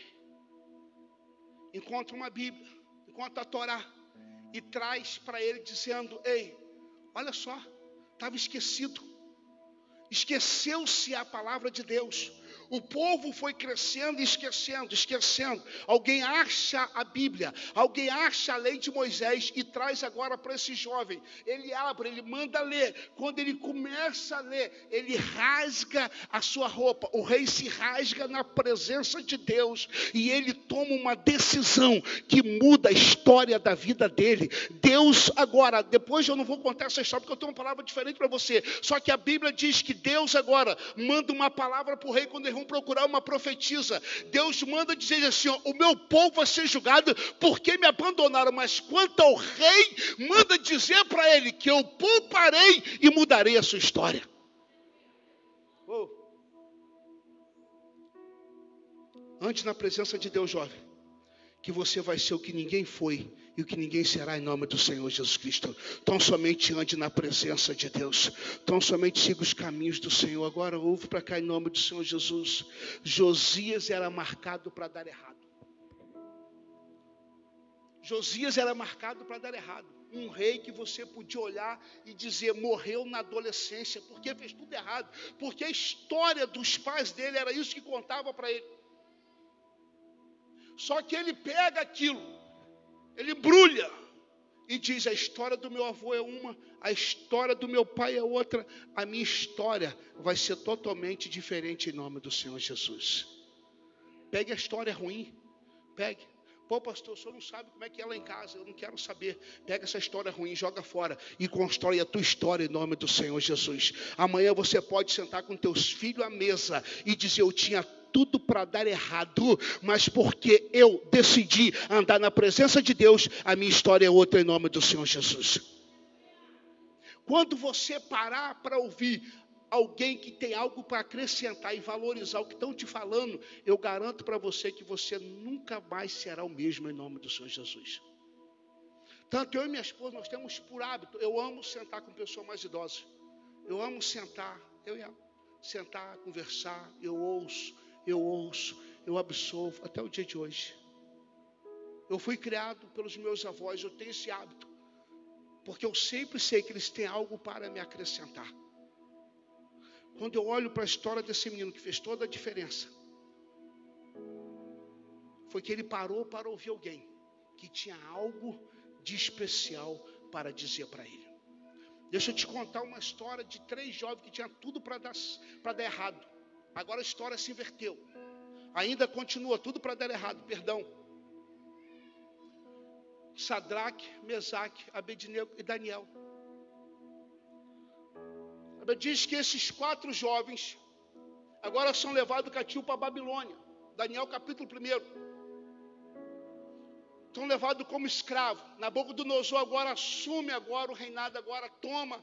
encontram uma Bíblia, encontram a Torá, e traz para ele dizendo: Ei, olha só, estava esquecido esqueceu-se a palavra de Deus. O povo foi crescendo e esquecendo, esquecendo. Alguém acha a Bíblia, alguém acha a lei de Moisés e traz agora para esse jovem. Ele abre, ele manda ler. Quando ele começa a ler, ele rasga a sua roupa. O rei se rasga na presença de Deus e ele toma uma decisão que muda a história da vida dele. Deus agora, depois eu não vou contar essa história porque eu tenho uma palavra diferente para você. Só que a Bíblia diz que Deus agora manda uma palavra para o rei quando ele vão procurar uma profetisa. Deus manda dizer assim: ó, o meu povo vai ser julgado porque me abandonaram. Mas quanto ao rei, manda dizer para ele que eu pouparei e mudarei a sua história. Oh. Antes na presença de Deus, jovem, que você vai ser o que ninguém foi e o que ninguém será em nome do Senhor Jesus Cristo. Tão somente ande na presença de Deus. Tão somente siga os caminhos do Senhor. Agora ouve para cá em nome do Senhor Jesus. Josias era marcado para dar errado. Josias era marcado para dar errado. Um rei que você podia olhar e dizer morreu na adolescência, porque fez tudo errado, porque a história dos pais dele era isso que contava para ele. Só que ele pega aquilo ele embrulha e diz: a história do meu avô é uma, a história do meu pai é outra, a minha história vai ser totalmente diferente em nome do Senhor Jesus. Pegue a história ruim, pegue. Pô, pastor, o senhor não sabe como é que é lá em casa, eu não quero saber. Pega essa história ruim, joga fora e constrói a tua história em nome do Senhor Jesus. Amanhã você pode sentar com teus filhos à mesa e dizer: Eu tinha tudo para dar errado, mas porque eu decidi andar na presença de Deus, a minha história é outra em nome do Senhor Jesus. Quando você parar para ouvir alguém que tem algo para acrescentar e valorizar o que estão te falando, eu garanto para você que você nunca mais será o mesmo em nome do Senhor Jesus. Tanto eu e minha esposa, nós temos por hábito, eu amo sentar com pessoas mais idosas. Eu amo sentar, eu ia sentar, conversar, eu ouço, eu ouço, eu absolvo até o dia de hoje. Eu fui criado pelos meus avós, eu tenho esse hábito, porque eu sempre sei que eles têm algo para me acrescentar. Quando eu olho para a história desse menino que fez toda a diferença, foi que ele parou para ouvir alguém que tinha algo de especial para dizer para ele. Deixa eu te contar uma história de três jovens que tinham tudo para dar, dar errado. Agora a história se inverteu. Ainda continua tudo para dar errado, perdão. Sadraque, Mesaque, Abednego e Daniel. A Bíblia diz que esses quatro jovens agora são levados cativo para a Babilônia. Daniel capítulo 1. São levados como escravo. Nabucodonosor agora assume agora o reinado, agora toma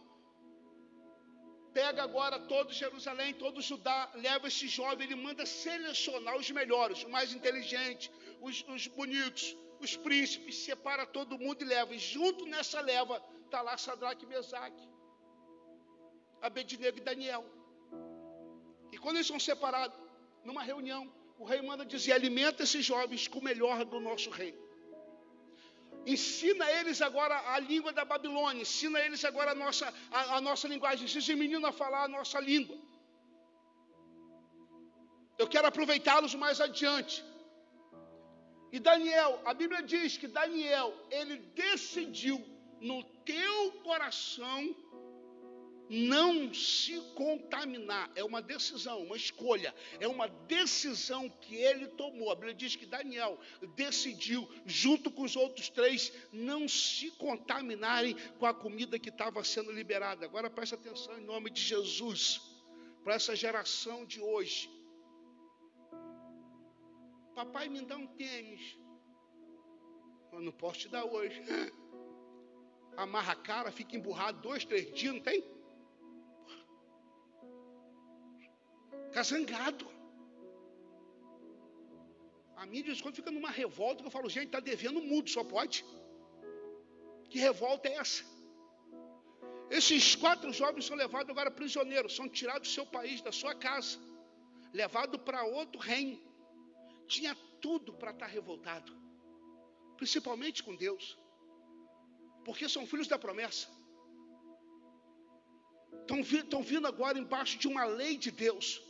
pega agora todo Jerusalém, todo Judá, leva esse jovem, ele manda selecionar os melhores, os mais inteligentes, os, os bonitos, os príncipes, separa todo mundo e leva. E junto nessa leva está lá Sadraque e Mesaque, Abednego e Daniel. E quando eles são separados, numa reunião, o rei manda dizer: alimenta esses jovens com o melhor do nosso rei. Ensina eles agora a língua da Babilônia. Ensina eles agora a nossa, a, a nossa linguagem. Ensina esse menino a falar a nossa língua. Eu quero aproveitá-los mais adiante. E Daniel, a Bíblia diz que Daniel, ele decidiu no teu coração não se contaminar. É uma decisão, uma escolha. É uma decisão que ele tomou. A Bíblia diz que Daniel decidiu, junto com os outros três, não se contaminarem com a comida que estava sendo liberada. Agora preste atenção em nome de Jesus, para essa geração de hoje. Papai, me dá um tênis. Eu não posso te dar hoje. Amarra a cara, fica emburrado dois, três dias, não tem? Fica zangado. A minha de vez quando fica numa revolta que eu falo, gente, está devendo mudo, só pode. Que revolta é essa? Esses quatro jovens são levados agora prisioneiros, são tirados do seu país, da sua casa, levados para outro reino. Tinha tudo para estar tá revoltado, principalmente com Deus, porque são filhos da promessa. Estão vindo agora embaixo de uma lei de Deus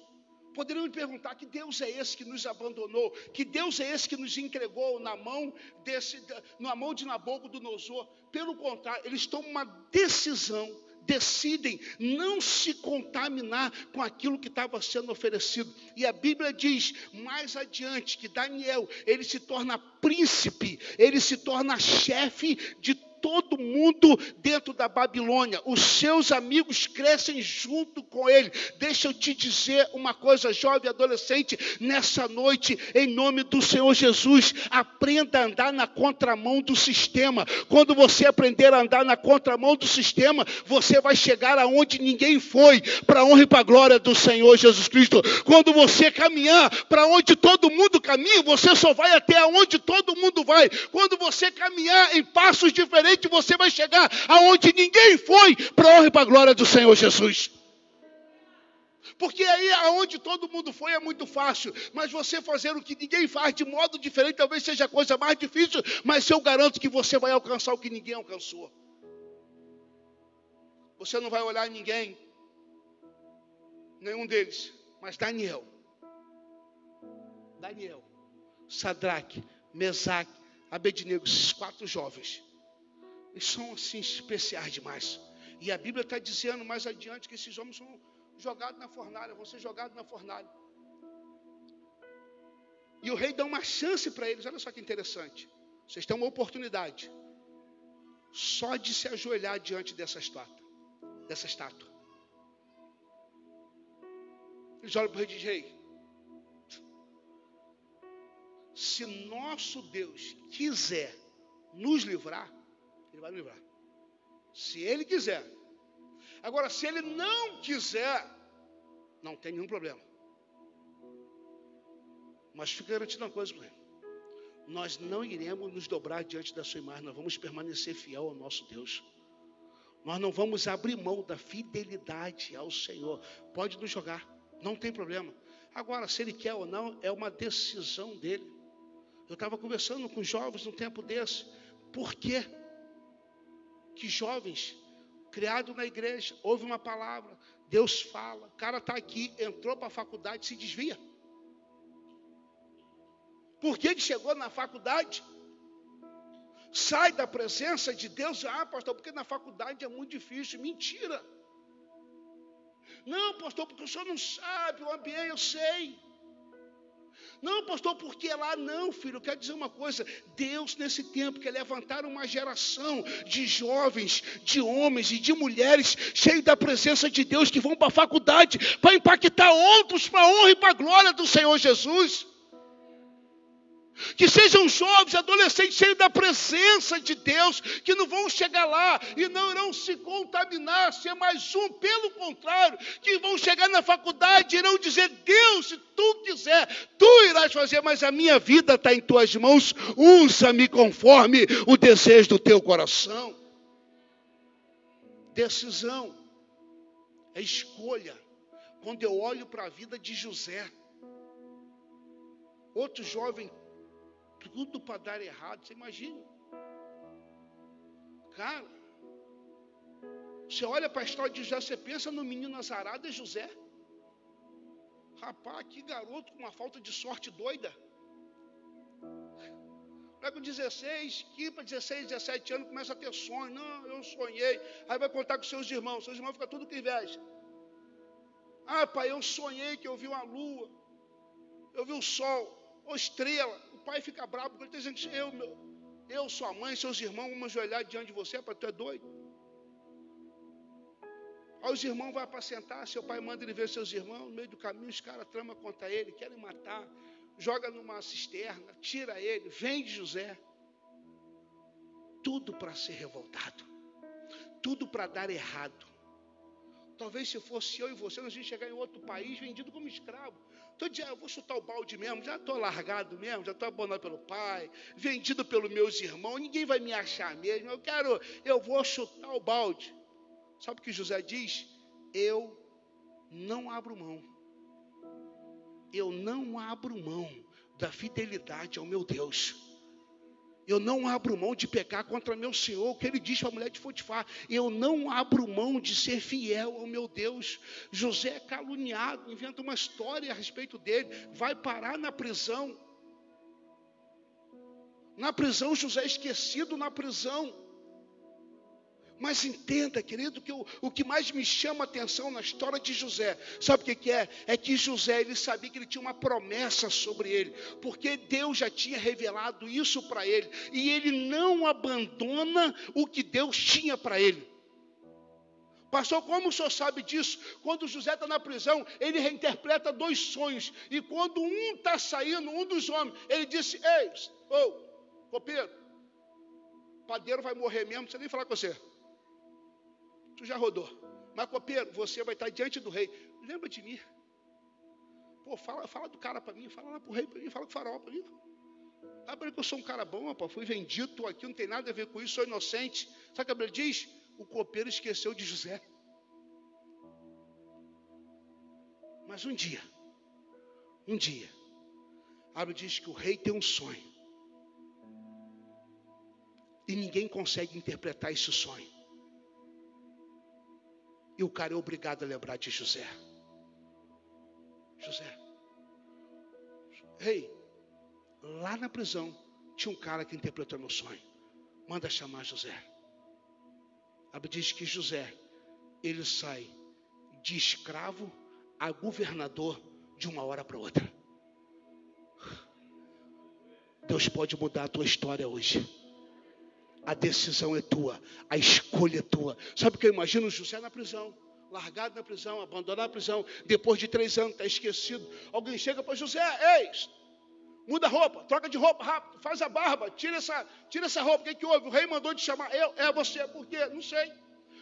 poderiam me perguntar que Deus é esse que nos abandonou, que Deus é esse que nos entregou na mão desse, na mão de Nabucodonosor. Pelo contrário, eles tomam uma decisão, decidem não se contaminar com aquilo que estava sendo oferecido. E a Bíblia diz mais adiante que Daniel, ele se torna príncipe, ele se torna chefe de todo mundo dentro da Babilônia. Os seus amigos crescem junto com ele. Deixa eu te dizer uma coisa, jovem adolescente, nessa noite, em nome do Senhor Jesus, aprenda a andar na contramão do sistema. Quando você aprender a andar na contramão do sistema, você vai chegar aonde ninguém foi, para a honra e para a glória do Senhor Jesus Cristo. Quando você caminhar para onde todo mundo caminha, você só vai até aonde todo mundo vai. Quando você caminhar em passos diferentes, você vai chegar aonde ninguém foi, para honra e para a glória do Senhor Jesus. Porque aí aonde todo mundo foi é muito fácil, mas você fazer o que ninguém faz de modo diferente talvez seja a coisa mais difícil, mas eu garanto que você vai alcançar o que ninguém alcançou. Você não vai olhar ninguém, nenhum deles, mas Daniel. Daniel, Sadraque, Mesaque, Abednego, esses quatro jovens são assim especiais demais. E a Bíblia está dizendo mais adiante que esses homens são jogados na fornalha, vão ser jogados na fornalha. E o rei dá uma chance para eles, olha só que interessante. Vocês têm uma oportunidade. Só de se ajoelhar diante dessa estátua. Dessa estátua. Eles olham para o rei e dizem, rei, se nosso Deus quiser nos livrar, ele vai nos livrar. Se ele quiser. Agora, se ele não quiser, não tem nenhum problema. Mas fica garantido uma coisa, ele. Nós não iremos nos dobrar diante da sua imagem, nós vamos permanecer fiel ao nosso Deus. Nós não vamos abrir mão da fidelidade ao Senhor. Pode nos jogar, não tem problema. Agora, se ele quer ou não, é uma decisão dele. Eu estava conversando com jovens no tempo desse. Por quê? Que jovens, criado na igreja, ouve uma palavra, Deus fala, o cara está aqui, entrou para a faculdade, se desvia. Por que ele chegou na faculdade? Sai da presença de Deus, ah, pastor, porque na faculdade é muito difícil. Mentira. Não, pastor, porque o senhor não sabe o ambiente, eu sei. Não, pastor, porque lá não, filho. Eu quero dizer uma coisa: Deus, nesse tempo, quer levantar uma geração de jovens, de homens e de mulheres cheios da presença de Deus que vão para a faculdade para impactar outros para a honra e para a glória do Senhor Jesus que sejam jovens, adolescentes cheios da presença de Deus, que não vão chegar lá e não irão se contaminar, ser mais um, pelo contrário, que vão chegar na faculdade e irão dizer: Deus, se tu quiser, tu irás fazer, mas a minha vida está em tuas mãos, usa-me conforme o desejo do teu coração. Decisão, é escolha. Quando eu olho para a vida de José, outro jovem tudo para dar errado. Você imagina? Cara, você olha para a história de José, você pensa no menino azarado é José. Rapaz, que garoto com uma falta de sorte doida. Vai com 16, 15 para 16, 17 anos, começa a ter sonho. Não, eu sonhei. Aí vai contar com seus irmãos. Seus irmãos ficam tudo com inveja. Ah, pai, eu sonhei que eu vi uma lua. Eu vi o sol, ou estrela. Pai fica bravo porque ele está dizendo, eu, meu, eu, sua mãe, seus irmãos, vamos ajoelhar diante de você, para tu é doido. Aí os irmãos vão apacentar, seu pai manda ele ver seus irmãos, no meio do caminho os caras tramam contra ele, querem matar joga numa cisterna, tira ele, vende José. Tudo para ser revoltado, tudo para dar errado. Talvez se fosse eu e você, nós íamos chegar em outro país vendido como escravo. Todo dia eu vou chutar o balde mesmo, já estou largado mesmo, já estou abandonado pelo pai, vendido pelos meus irmãos, ninguém vai me achar mesmo. Eu quero, eu vou chutar o balde. Sabe o que José diz? Eu não abro mão eu não abro mão da fidelidade ao meu Deus. Eu não abro mão de pecar contra meu Senhor, o que ele diz para a mulher de Potifar. Eu não abro mão de ser fiel ao meu Deus. José é caluniado, inventa uma história a respeito dele, vai parar na prisão. Na prisão, José é esquecido na prisão. Mas entenda, querido, que o, o que mais me chama a atenção na história de José, sabe o que, que é? É que José, ele sabia que ele tinha uma promessa sobre ele, porque Deus já tinha revelado isso para ele, e ele não abandona o que Deus tinha para ele. Pastor, como o senhor sabe disso? Quando José está na prisão, ele reinterpreta dois sonhos, e quando um está saindo, um dos homens, ele disse: Ei, ô, oh, copeiro, padeiro vai morrer mesmo, não precisa nem falar com você. Tu já rodou. Mas, copeiro, você vai estar diante do rei. Lembra de mim. Pô, fala, fala do cara para mim, fala lá para o rei para mim, fala com o para mim. Ah, para que eu sou um cara bom, rapaz, fui vendido, estou aqui, não tem nada a ver com isso, sou inocente. Sabe o que a Bíblia diz? O copeiro esqueceu de José. Mas um dia, um dia, a Bíblia diz que o rei tem um sonho. E ninguém consegue interpretar esse sonho. E o cara é obrigado a lembrar de José. José. Ei, lá na prisão tinha um cara que interpretou meu sonho. Manda chamar José. A Bíblia diz que José, ele sai de escravo a governador de uma hora para outra. Deus pode mudar a tua história hoje. A decisão é tua, a escolha é tua. Sabe o que eu imagino? José na prisão, largado na prisão, abandonado na prisão, depois de três anos, está esquecido. Alguém chega para José, ei, muda a roupa, troca de roupa rápido, faz a barba, tira essa, tira essa roupa. O que, que houve? O rei mandou te chamar. Eu, é você, por quê? Não sei.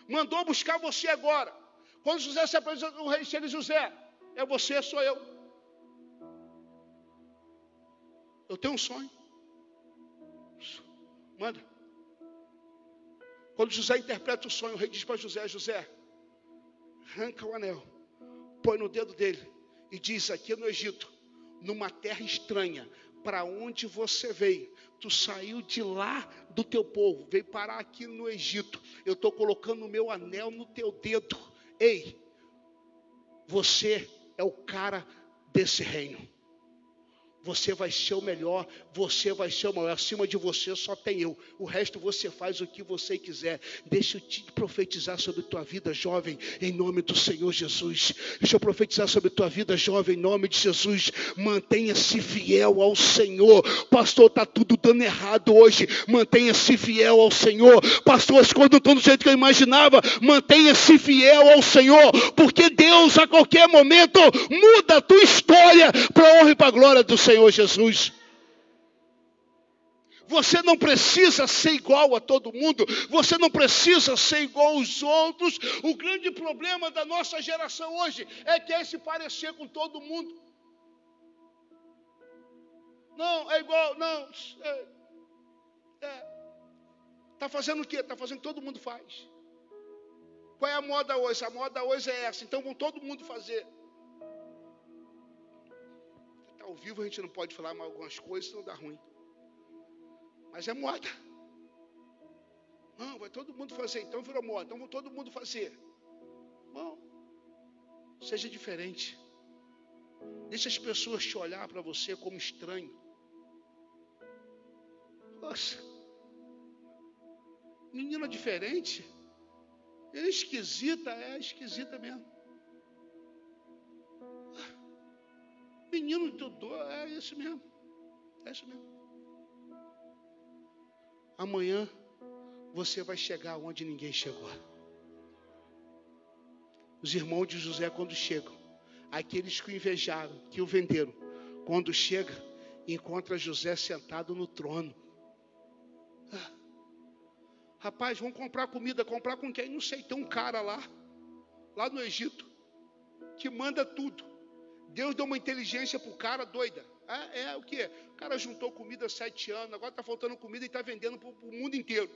Mandou buscar você agora. Quando José se apresenta, o rei chega José, é você, sou eu. Eu tenho um sonho. Manda. Quando José interpreta o sonho, o rei diz para José: José, arranca o anel, põe no dedo dele e diz: Aqui no Egito, numa terra estranha, para onde você veio, tu saiu de lá do teu povo, veio parar aqui no Egito. Eu estou colocando o meu anel no teu dedo. Ei, você é o cara desse reino. Você vai ser o melhor, você vai ser o maior. Acima de você só tem eu. O resto você faz o que você quiser. Deixa eu te profetizar sobre tua vida, jovem, em nome do Senhor Jesus. Deixa eu profetizar sobre tua vida, jovem, em nome de Jesus. Mantenha-se fiel ao Senhor. Pastor, está tudo dando errado hoje. Mantenha-se fiel ao Senhor. Pastor, as coisas não estão do jeito que eu imaginava. Mantenha-se fiel ao Senhor, porque Deus a qualquer momento muda a tua história para honra e para glória do Senhor. Senhor Jesus. Você não precisa ser igual a todo mundo, você não precisa ser igual aos outros. O grande problema da nossa geração hoje é que é se parecer com todo mundo. Não, é igual, não. É, é. Tá fazendo o quê? Está fazendo o que todo mundo faz. Qual é a moda hoje? A moda hoje é essa, então vão todo mundo fazer ao vivo a gente não pode falar mais algumas coisas, senão dá ruim. Mas é moda. Não, vai todo mundo fazer, então virou moda, então vai todo mundo fazer. Bom, seja diferente. Deixa as pessoas te olhar para você como estranho. Nossa, menina diferente, é esquisita, é esquisita mesmo. Menino tudo, é isso mesmo, é isso mesmo. Amanhã você vai chegar onde ninguém chegou. Os irmãos de José, quando chegam, aqueles que o invejaram, que o venderam, quando chega, encontra José sentado no trono. Ah, rapaz, vamos comprar comida, comprar com quem? Não sei, tem um cara lá, lá no Egito, que manda tudo. Deus deu uma inteligência para o cara doida. É, é o que? O cara juntou comida há sete anos, agora está faltando comida e está vendendo para o mundo inteiro.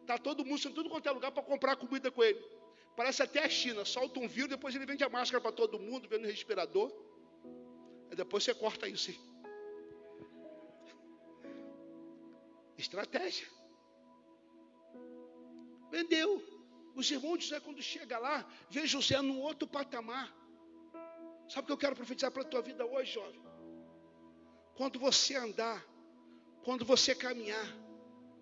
Está todo mundo em tudo quanto é lugar para comprar comida com ele. Parece até a China, solta um vírus, depois ele vende a máscara para todo mundo, vendo o respirador. Depois você corta isso. Estratégia. Vendeu. Os irmãos de José, quando chega lá, vê José num outro patamar. Sabe o que eu quero profetizar para a tua vida hoje, jovem? Quando você andar, quando você caminhar,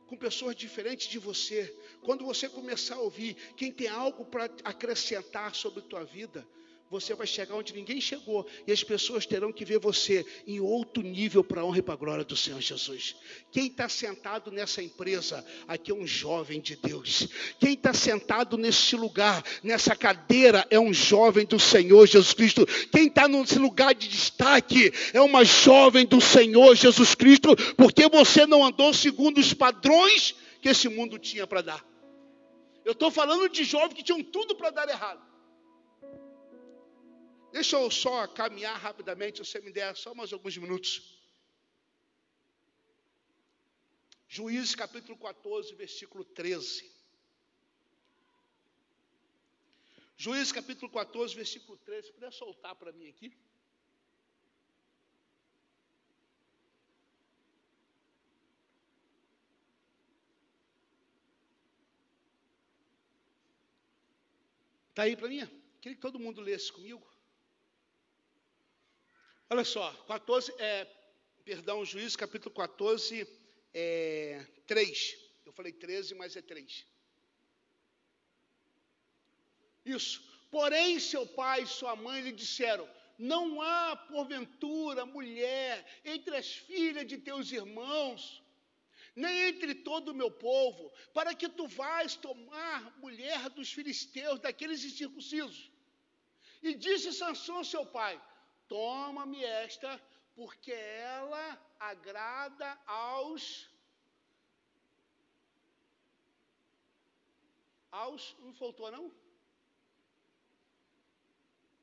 com pessoas diferentes de você, quando você começar a ouvir quem tem algo para acrescentar sobre a tua vida, você vai chegar onde ninguém chegou e as pessoas terão que ver você em outro nível para a honra e para a glória do Senhor Jesus. Quem está sentado nessa empresa aqui é um jovem de Deus. Quem está sentado nesse lugar, nessa cadeira, é um jovem do Senhor Jesus Cristo. Quem está nesse lugar de destaque é uma jovem do Senhor Jesus Cristo, porque você não andou segundo os padrões que esse mundo tinha para dar. Eu estou falando de jovens que tinham tudo para dar errado. Deixa eu só caminhar rapidamente, se você me der só mais alguns minutos. Juízes capítulo 14, versículo 13. Juízes capítulo 14, versículo 13. Se puder soltar para mim aqui. Está aí para mim? Queria que todo mundo lesse comigo. Olha só, 14, é, perdão, Juízes capítulo 14, é, 3. Eu falei 13, mas é 3. Isso. Porém, seu pai e sua mãe lhe disseram: Não há, porventura, mulher entre as filhas de teus irmãos, nem entre todo o meu povo, para que tu vais tomar mulher dos filisteus, daqueles incircuncisos. E disse Sansão, seu pai: Toma-me esta, porque ela agrada aos. Aos. Não faltou, não?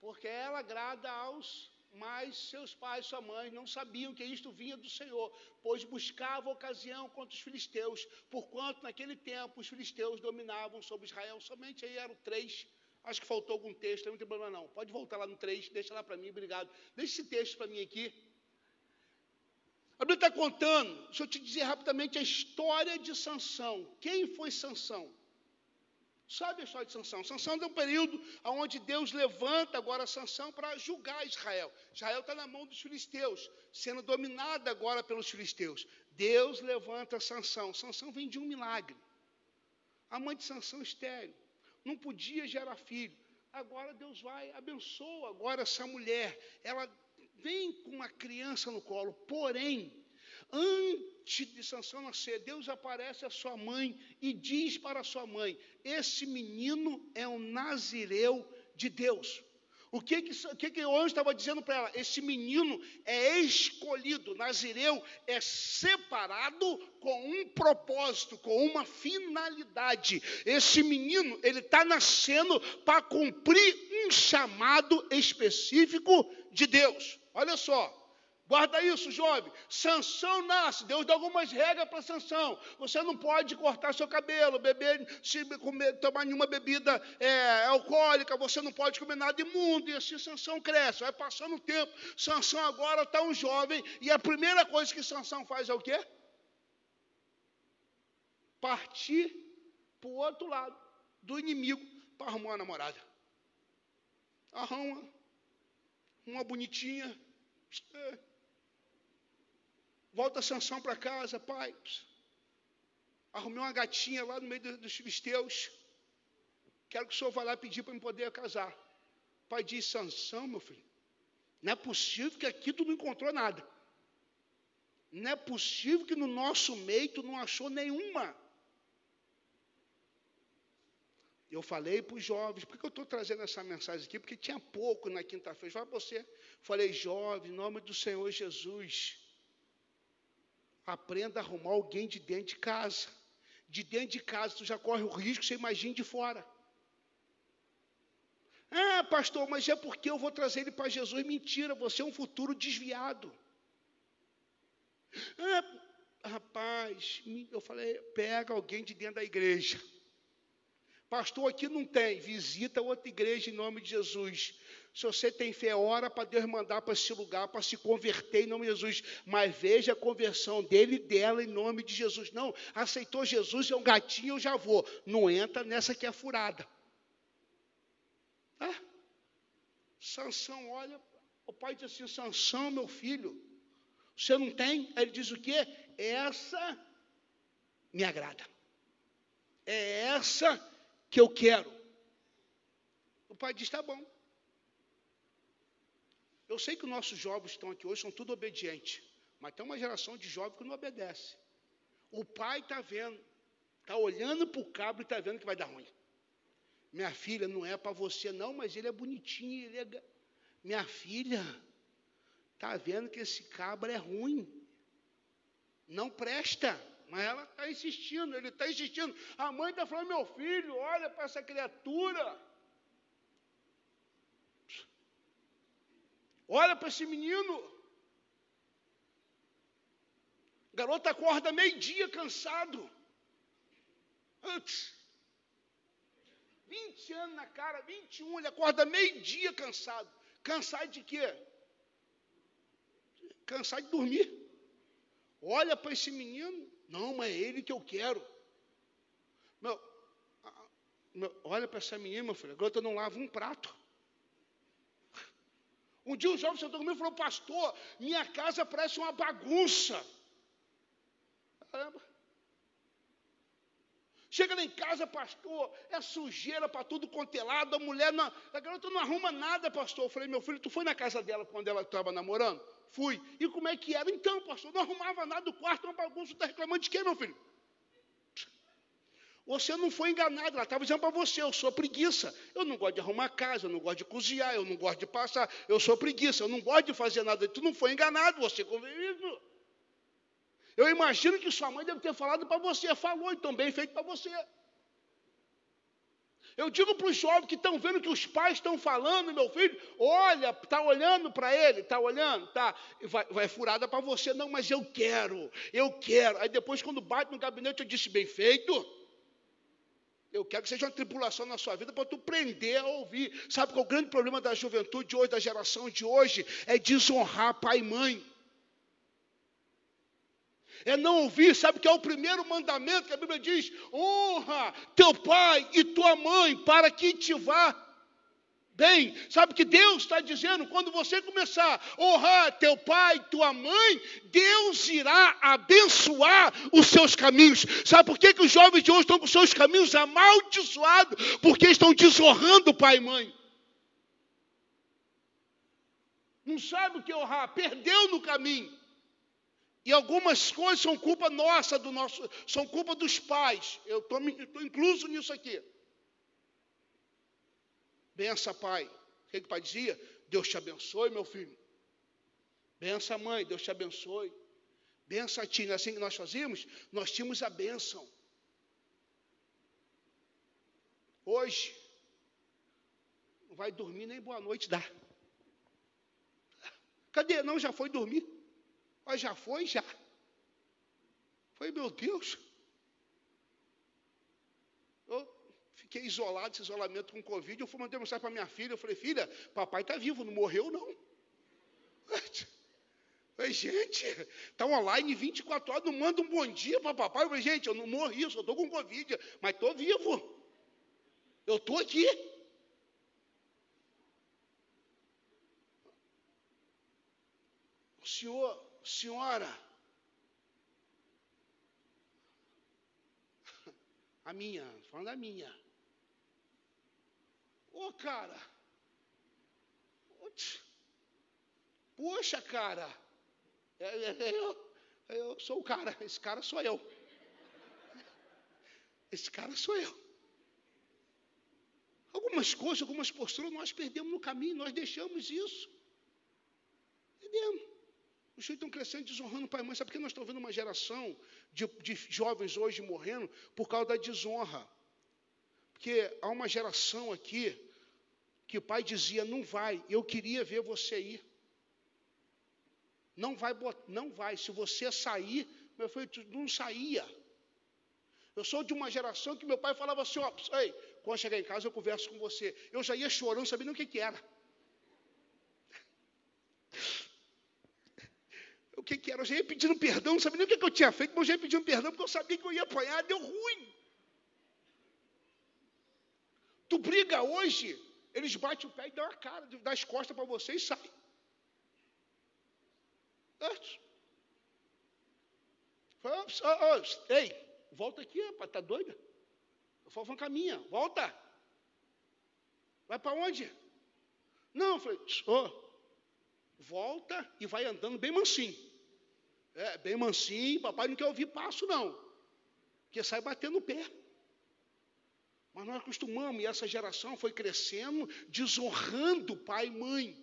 Porque ela agrada aos mas seus pais, sua mãe não sabiam que isto vinha do Senhor, pois buscava ocasião contra os filisteus, porquanto naquele tempo os filisteus dominavam sobre Israel. Somente aí eram três Acho que faltou algum texto, não tem problema não. Pode voltar lá no 3, deixa lá para mim, obrigado. Deixa esse texto para mim aqui. A Bíblia está contando, deixa eu te dizer rapidamente a história de Sansão. Quem foi Sansão? Sabe a história de Sansão? Sansão é um período onde Deus levanta agora Sansão para julgar Israel. Israel está na mão dos filisteus, sendo dominada agora pelos filisteus. Deus levanta Sansão. Sansão vem de um milagre. A mãe de Sansão estéreo não podia gerar filho. Agora Deus vai, abençoa agora essa mulher. Ela vem com uma criança no colo, porém, antes de Sansão nascer, Deus aparece a sua mãe e diz para a sua mãe: Esse menino é um nazireu de Deus. O que que, o que, que o anjo estava dizendo para ela? Esse menino é escolhido, Nazireu é separado com um propósito, com uma finalidade. Esse menino, ele está nascendo para cumprir um chamado específico de Deus. Olha só, Guarda isso, jovem. Sansão nasce. Deus dá algumas regras para Sansão. Você não pode cortar seu cabelo, beber, se comer, tomar nenhuma bebida é, alcoólica. Você não pode comer nada imundo. E assim Sansão cresce. Vai passando o tempo. Sansão agora está um jovem. E a primeira coisa que Sansão faz é o quê? Partir para o outro lado do inimigo para arrumar uma namorada. Arruma uma bonitinha. É, Volta Sansão para casa, pai. arrumei uma gatinha lá no meio dos filisteus. Quero que o senhor vá lá pedir para me poder casar. O pai disse, Sansão, meu filho, não é possível que aqui tu não encontrou nada. Não é possível que no nosso meio tu não achou nenhuma. Eu falei para os jovens, por que eu estou trazendo essa mensagem aqui? Porque tinha pouco na quinta-feira. Fala você. Falei, jovem, em nome do Senhor Jesus, aprenda a arrumar alguém de dentro de casa. De dentro de casa, tu já corre o risco, você imagina de fora. Ah, pastor, mas é porque eu vou trazer ele para Jesus. Mentira, você é um futuro desviado. Ah, rapaz, eu falei, pega alguém de dentro da igreja. Pastor, aqui não tem. Visita outra igreja em nome de Jesus. Se você tem fé, ora para Deus mandar para esse lugar, para se converter em nome de Jesus. Mas veja a conversão dele e dela em nome de Jesus. Não, aceitou Jesus, é um gatinho, eu já vou. Não entra nessa que é furada. Ah, Sansão, olha, o pai diz assim, Sansão, meu filho, você não tem? Aí ele diz o quê? Essa me agrada. É essa que eu quero. O pai diz: tá bom. Eu sei que os nossos jovens estão aqui hoje são tudo obedientes, mas tem uma geração de jovens que não obedece. O pai está vendo, está olhando para o cabo e está vendo que vai dar ruim. Minha filha, não é para você não, mas ele é bonitinho, ele é... Minha filha, está vendo que esse cabra é ruim. Não presta. Mas ela está insistindo, ele está insistindo. A mãe está falando, meu filho, olha para essa criatura. Olha para esse menino. Garota acorda meio-dia cansado. Antes. 20 anos na cara, 21, ele acorda meio-dia cansado. Cansado de quê? Cansado de dormir. Olha para esse menino, não, mas é ele que eu quero. Meu, meu olha para essa menina, meu filho, agora eu não lavo um prato. Um dia um jovem sentou comigo e falou, pastor, minha casa parece uma bagunça. Caramba. Chega lá em casa, pastor, é sujeira para tudo quanto é a mulher, não, a garota não arruma nada, pastor. Eu falei, meu filho, tu foi na casa dela quando ela estava namorando? Fui. E como é que era? Então, pastor, não arrumava nada do quarto, uma bagunça, está reclamando de quê, meu filho? Você não foi enganado, ela estava dizendo para você, eu sou preguiça. Eu não gosto de arrumar casa, eu não gosto de cozinhar, eu não gosto de passar, eu sou preguiça, eu não gosto de fazer nada. Tu não foi enganado, você conviveu. Eu imagino que sua mãe deve ter falado para você, falou, então bem feito para você. Eu digo para os jovens que estão vendo que os pais estão falando, meu filho, olha, está olhando para ele, está olhando, tá, vai, vai furada para você, não, mas eu quero, eu quero. Aí depois, quando bate no gabinete, eu disse, bem feito. Eu quero que seja uma tribulação na sua vida para tu prender a ouvir. Sabe qual é o grande problema da juventude de hoje, da geração de hoje? É desonrar pai e mãe é não ouvir, sabe que é o primeiro mandamento que a Bíblia diz: honra teu pai e tua mãe para que te vá bem. Sabe que Deus está dizendo, quando você começar a honrar teu pai e tua mãe, Deus irá abençoar os seus caminhos. Sabe por que, que os jovens de hoje estão com seus caminhos amaldiçoados? Porque estão desonrando pai e mãe. Não sabe o que honrar, perdeu no caminho. E algumas coisas são culpa nossa, do nosso, são culpa dos pais. Eu estou incluso nisso aqui. Bença, pai. O que, que o pai dizia? Deus te abençoe, meu filho. Bença, mãe. Deus te abençoe. Bença, tia. Não é assim que nós fazíamos? Nós tínhamos a bênção. Hoje, não vai dormir nem boa noite dá. Cadê? Não, já foi dormir. Mas já foi, já. Foi, meu Deus. Eu fiquei isolado, esse isolamento com Covid. Eu fui mandar mensagem para minha filha. Eu falei, filha, papai está vivo, não morreu, não. Falei, gente, está online 24 horas, não manda um bom dia para papai. Eu falei, gente, eu não morri, eu só estou com Covid, mas estou vivo. Eu estou aqui. O senhor senhora, A minha, falando da minha. Ô, oh, cara. Poxa, cara. É, é, é, eu, eu sou o cara. Esse cara sou eu. Esse cara sou eu. Algumas coisas, algumas posturas nós perdemos no caminho, nós deixamos isso. Perdemos. Os filhos estão crescendo desonrando o pai e mãe. Sabe por que nós estamos vendo uma geração de, de jovens hoje morrendo? Por causa da desonra. Porque há uma geração aqui que o pai dizia: não vai, eu queria ver você ir. Não vai, não vai. Se você sair, meu filho, não saía. Eu sou de uma geração que meu pai falava assim: ó, ei, quando chegar em casa eu converso com você. Eu já ia chorando, sabendo o que, que era. O que, que era? Eu já ia pedindo perdão, não sabia nem o que, que eu tinha feito, mas eu já ia pedindo perdão porque eu sabia que eu ia apanhar, deu ruim. Tu briga hoje, eles batem o pé e dão a cara, dão as costas para você e saem. Ei, volta aqui, rapaz, tá doida? Eu falo, vamos caminha, volta. Vai para onde? Não, eu falei, oh, volta e vai andando bem mansinho. É, bem mansinho, papai não quer ouvir passo, não. Porque sai batendo o pé. Mas nós acostumamos, e essa geração foi crescendo, desonrando pai e mãe.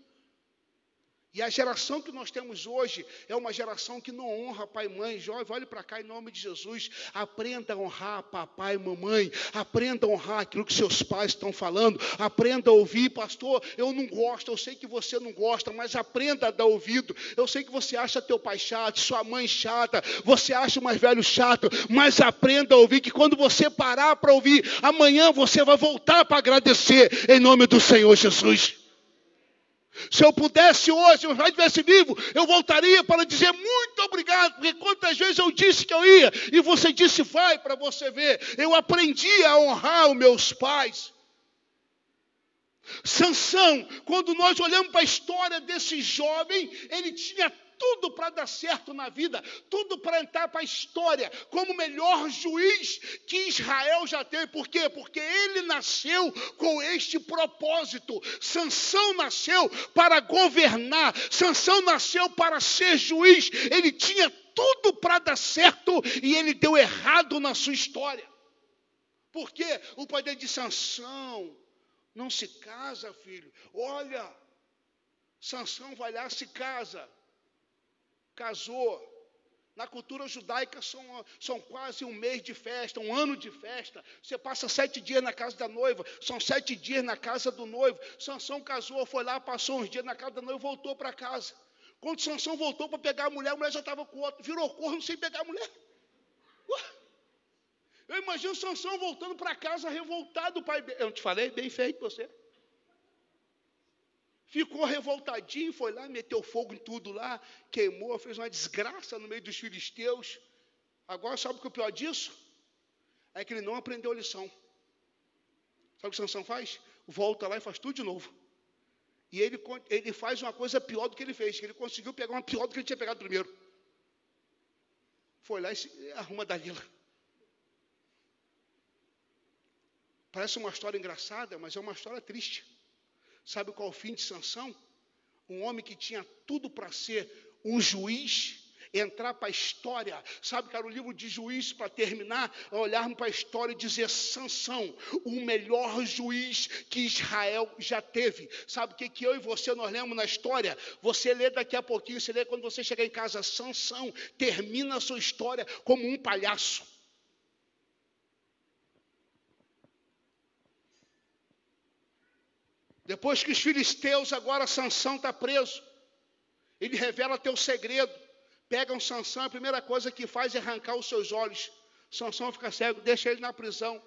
E a geração que nós temos hoje é uma geração que não honra pai e mãe. Jovem, olhe para cá em nome de Jesus. Aprenda a honrar papai e mamãe. Aprenda a honrar aquilo que seus pais estão falando. Aprenda a ouvir, pastor. Eu não gosto, eu sei que você não gosta, mas aprenda a dar ouvido. Eu sei que você acha teu pai chato, sua mãe chata, você acha o mais velho chato, mas aprenda a ouvir que quando você parar para ouvir, amanhã você vai voltar para agradecer em nome do Senhor Jesus. Se eu pudesse hoje, se eu já estivesse vivo, eu voltaria para dizer muito obrigado, porque quantas vezes eu disse que eu ia, e você disse vai para você ver. Eu aprendi a honrar os meus pais. Sansão, quando nós olhamos para a história desse jovem, ele tinha tudo para dar certo na vida, tudo para entrar para a história como o melhor juiz que Israel já teve. Por quê? Porque ele nasceu com este propósito. Sansão nasceu para governar, Sansão nasceu para ser juiz. Ele tinha tudo para dar certo e ele deu errado na sua história. Por quê? O pai dele disse: Sansão, não se casa, filho. Olha, Sansão vai lá, se casa casou. Na cultura judaica são, são quase um mês de festa, um ano de festa. Você passa sete dias na casa da noiva, são sete dias na casa do noivo. Sansão casou, foi lá, passou uns dias na casa da noiva, voltou para casa. Quando Sansão voltou para pegar a mulher, a mulher já estava com outro, virou corno sem pegar a mulher. Eu imagino Sansão voltando para casa revoltado, pai. Eu te falei? Bem feito você. Ficou revoltadinho, foi lá, meteu fogo em tudo lá, queimou, fez uma desgraça no meio dos filisteus. Agora, sabe o que é o pior disso? É que ele não aprendeu a lição. Sabe o que Sansão faz? Volta lá e faz tudo de novo. E ele, ele faz uma coisa pior do que ele fez, que ele conseguiu pegar uma pior do que ele tinha pegado primeiro. Foi lá e arruma Dalila. Parece uma história engraçada, mas é uma história triste. Sabe qual é o fim de Sansão? Um homem que tinha tudo para ser um juiz, entrar para a história. Sabe era o livro de juiz para terminar, olharmos para a história e dizer Sansão, o melhor juiz que Israel já teve. Sabe o que, que eu e você nós lemos na história? Você lê daqui a pouquinho, você lê quando você chegar em casa, Sansão termina a sua história como um palhaço. Depois que os filisteus, agora Sansão está preso. Ele revela teu segredo. Pegam Sansão, a primeira coisa que faz é arrancar os seus olhos. Sansão fica cego, deixa ele na prisão.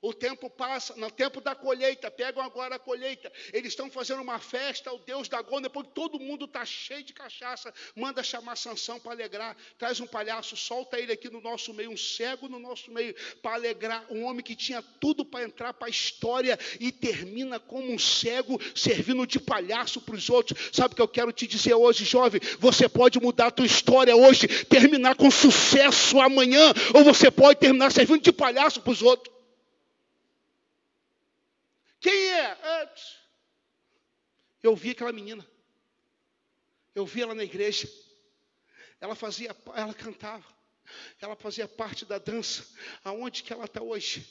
O tempo passa, no tempo da colheita, pegam agora a colheita. Eles estão fazendo uma festa ao Deus da Gônia, porque todo mundo está cheio de cachaça. Manda chamar Sansão para alegrar. Traz um palhaço, solta ele aqui no nosso meio, um cego no nosso meio, para alegrar. Um homem que tinha tudo para entrar para a história e termina como um cego, servindo de palhaço para os outros. Sabe o que eu quero te dizer hoje, jovem? Você pode mudar a tua história hoje, terminar com sucesso amanhã, ou você pode terminar servindo de palhaço para os outros. Quem é? é? Eu vi aquela menina. Eu vi ela na igreja. Ela fazia, ela cantava. Ela fazia parte da dança. Aonde que ela está hoje?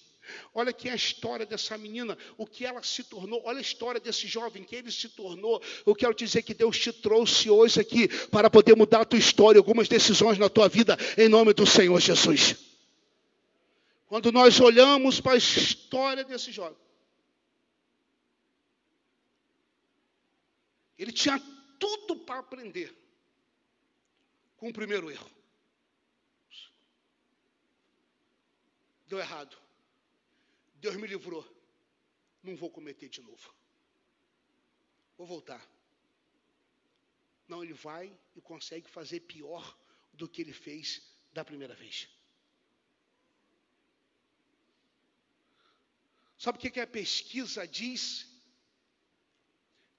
Olha que é a história dessa menina, o que ela se tornou. Olha a história desse jovem, que ele se tornou. Eu quero dizer que Deus te trouxe hoje aqui para poder mudar a tua história, algumas decisões na tua vida, em nome do Senhor Jesus. Quando nós olhamos para a história desse jovem, Ele tinha tudo para aprender com o primeiro erro. Deu errado. Deus me livrou. Não vou cometer de novo. Vou voltar. Não, ele vai e consegue fazer pior do que ele fez da primeira vez. Sabe o que a pesquisa diz?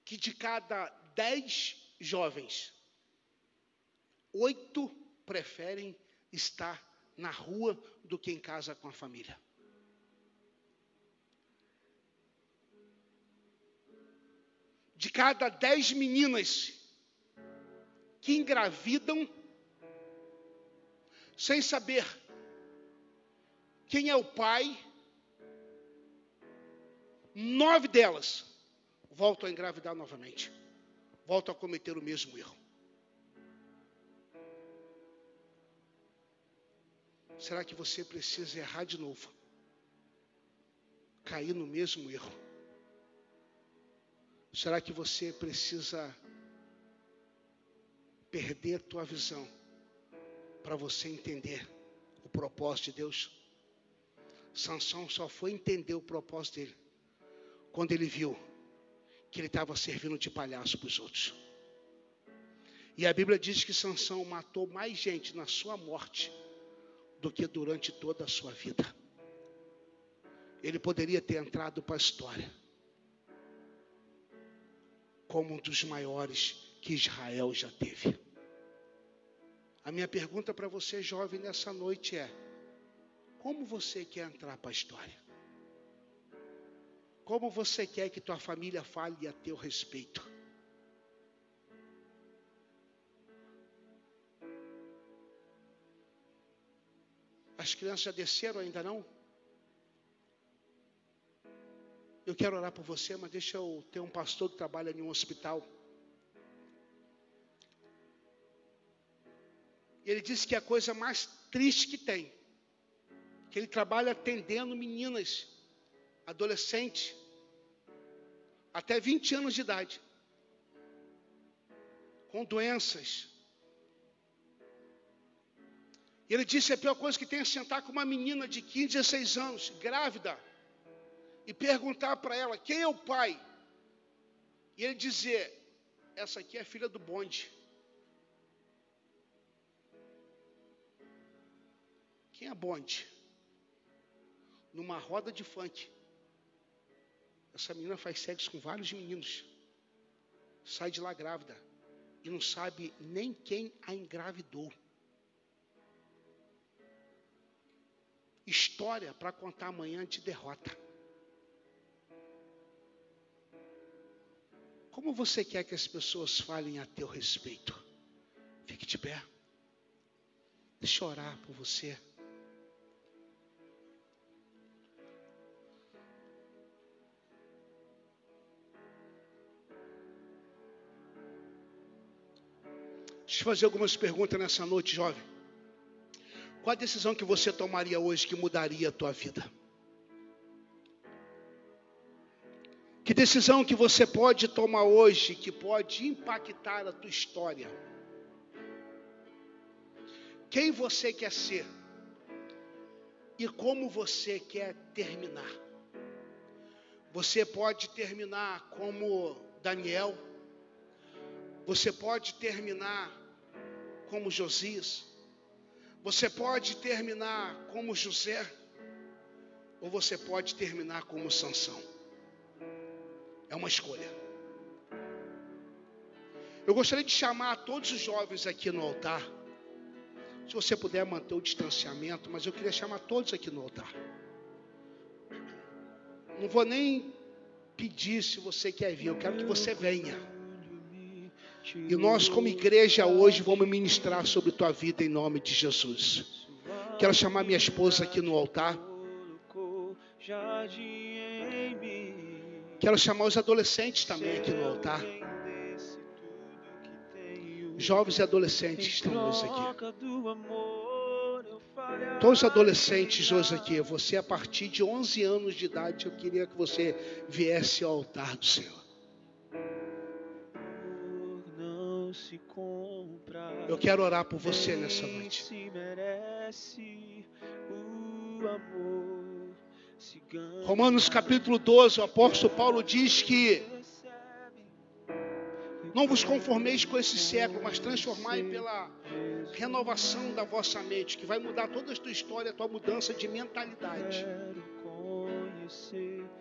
Que de cada dez jovens, oito preferem estar na rua do que em casa com a família. De cada dez meninas que engravidam, sem saber quem é o pai, nove delas voltam a engravidar novamente, voltam a cometer o mesmo erro. Será que você precisa errar de novo? Cair no mesmo erro? Será que você precisa perder tua visão para você entender o propósito de Deus? Sansão só foi entender o propósito dele quando ele viu que ele estava servindo de palhaço para os outros. E a Bíblia diz que Sansão matou mais gente na sua morte do que durante toda a sua vida. Ele poderia ter entrado para a história como um dos maiores que Israel já teve. A minha pergunta para você, jovem, nessa noite é: como você quer entrar para a história? Como você quer que tua família fale a teu respeito? As crianças já desceram ainda não? Eu quero orar por você, mas deixa eu ter um pastor que trabalha em um hospital. Ele disse que é a coisa mais triste que tem, que ele trabalha atendendo meninas, adolescentes, até 20 anos de idade, com doenças. E ele disse: a pior coisa que tem é sentar com uma menina de 15, 16 anos, grávida, e perguntar para ela quem é o pai. E ele dizer: essa aqui é filha do bonde. Quem é bonde? Numa roda de funk. Essa menina faz sexo com vários meninos. Sai de lá grávida. E não sabe nem quem a engravidou. História para contar amanhã de derrota. Como você quer que as pessoas falem a teu respeito? Fique de pé. Deixa eu orar por você. Eu fazer algumas perguntas nessa noite, jovem. Qual a decisão que você tomaria hoje que mudaria a tua vida? Que decisão que você pode tomar hoje que pode impactar a tua história? Quem você quer ser? e como você quer terminar. Você pode terminar como Daniel, você pode terminar como Josias, você pode terminar como José, ou você pode terminar como Sansão. É uma escolha. Eu gostaria de chamar todos os jovens aqui no altar. Se você puder manter o distanciamento, mas eu queria chamar todos aqui no altar. Não vou nem pedir se você quer vir, eu quero que você venha. E nós, como igreja, hoje vamos ministrar sobre tua vida em nome de Jesus. Quero chamar minha esposa aqui no altar. Quero chamar os adolescentes também aqui no altar. Jovens e adolescentes que estão hoje aqui. Todos os adolescentes hoje aqui, você a partir de 11 anos de idade, eu queria que você viesse ao altar do Senhor. Eu quero orar por você nessa noite. Romanos capítulo 12, o apóstolo Paulo diz que não vos conformeis com esse século, mas transformai pela renovação da vossa mente, que vai mudar toda a tua história, a tua mudança de mentalidade.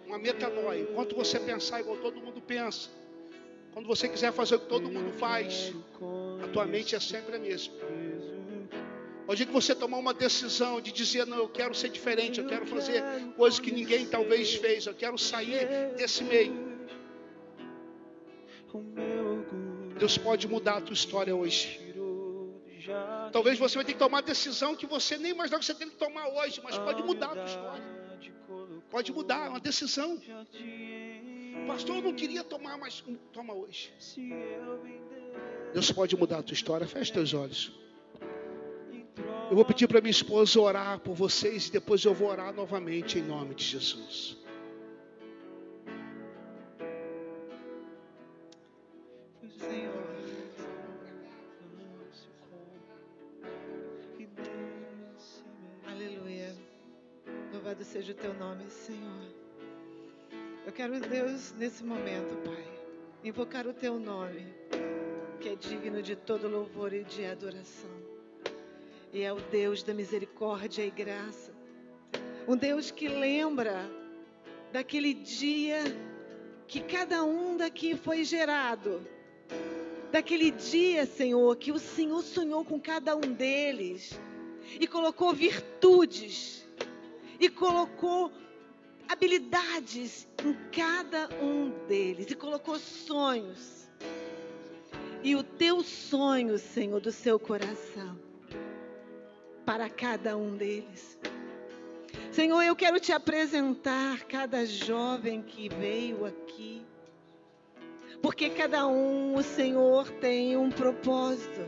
Uma metanoia. Enquanto você pensar igual todo mundo pensa, quando você quiser fazer o que todo mundo faz, a tua mente é sempre a mesma. Hoje que você tomar uma decisão de dizer, não, eu quero ser diferente, eu quero fazer coisas que ninguém talvez fez, eu quero sair desse meio. Deus pode mudar a tua história hoje. Talvez você vai ter que tomar decisão que você nem imaginava que você tem que tomar hoje, mas pode mudar a tua história. Pode mudar, uma decisão. Pastor, eu não queria tomar, mas toma hoje. Deus pode mudar a tua história. Feche teus olhos. Eu vou pedir para minha esposa orar por vocês e depois eu vou orar novamente em nome de Jesus. Senhor. Aleluia. Louvado seja o teu nome, Senhor. Eu quero, Deus, nesse momento, Pai, invocar o teu nome, que é digno de todo louvor e de adoração. E é o Deus da misericórdia e graça. Um Deus que lembra daquele dia que cada um daqui foi gerado. Daquele dia, Senhor, que o Senhor sonhou com cada um deles e colocou virtudes e colocou habilidades em cada um deles e colocou sonhos. E o teu sonho, Senhor, do seu coração para cada um deles. Senhor, eu quero te apresentar cada jovem que veio aqui. Porque cada um, o Senhor, tem um propósito.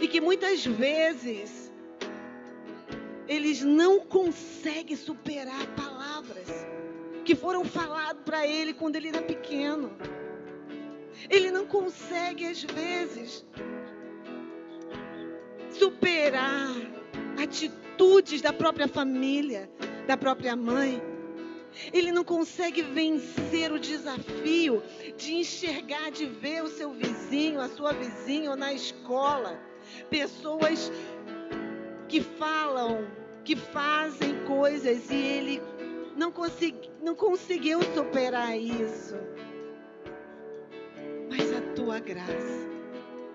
E que muitas vezes eles não conseguem superar palavras que foram faladas para ele quando ele era pequeno. Ele não consegue, às vezes, superar atitudes da própria família, da própria mãe. Ele não consegue vencer o desafio de enxergar, de ver o seu vizinho, a sua vizinha ou na escola. Pessoas que falam, que fazem coisas e ele não, consegui, não conseguiu superar isso. Mas a tua graça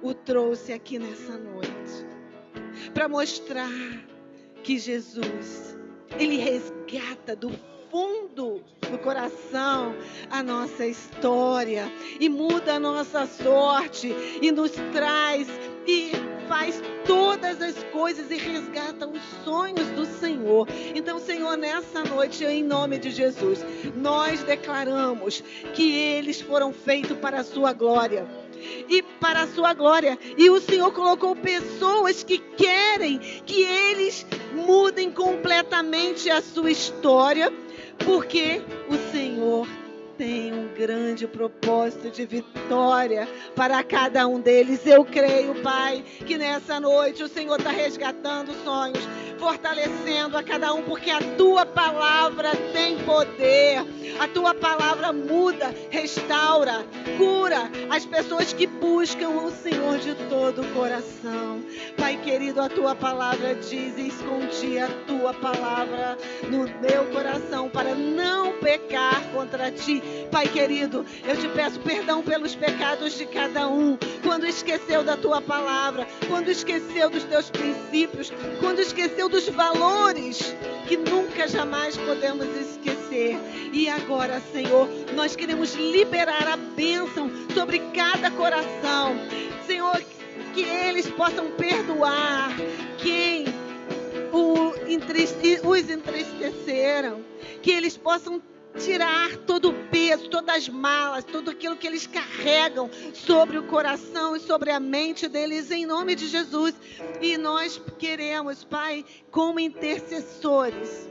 o trouxe aqui nessa noite para mostrar que Jesus, ele resgata do fundo do coração a nossa história e muda a nossa sorte e nos traz e faz todas as coisas e resgata os sonhos do Senhor. Então, Senhor, nessa noite, em nome de Jesus, nós declaramos que eles foram feitos para a sua glória e para a sua glória. E o Senhor colocou pessoas que querem que eles mudem completamente a sua história, porque o Senhor tem um grande propósito de vitória para cada um deles. Eu creio, Pai, que nessa noite o Senhor está resgatando sonhos fortalecendo a cada um, porque a tua palavra tem poder. A tua palavra muda, restaura, cura as pessoas que buscam o Senhor de todo o coração. Pai querido, a tua palavra diz: escondi a tua palavra no meu coração para não pecar contra ti. Pai querido, eu te peço perdão pelos pecados de cada um. Quando esqueceu da tua palavra, quando esqueceu dos teus princípios, quando esqueceu dos valores que nunca jamais podemos esquecer. E agora, Senhor, nós queremos liberar a bênção sobre cada coração. Senhor, que eles possam perdoar quem os entristeceram, que eles possam tirar todo o peso, todas as malas, tudo aquilo que eles carregam sobre o coração e sobre a mente deles, em nome de Jesus. E nós queremos, Pai, como intercessores,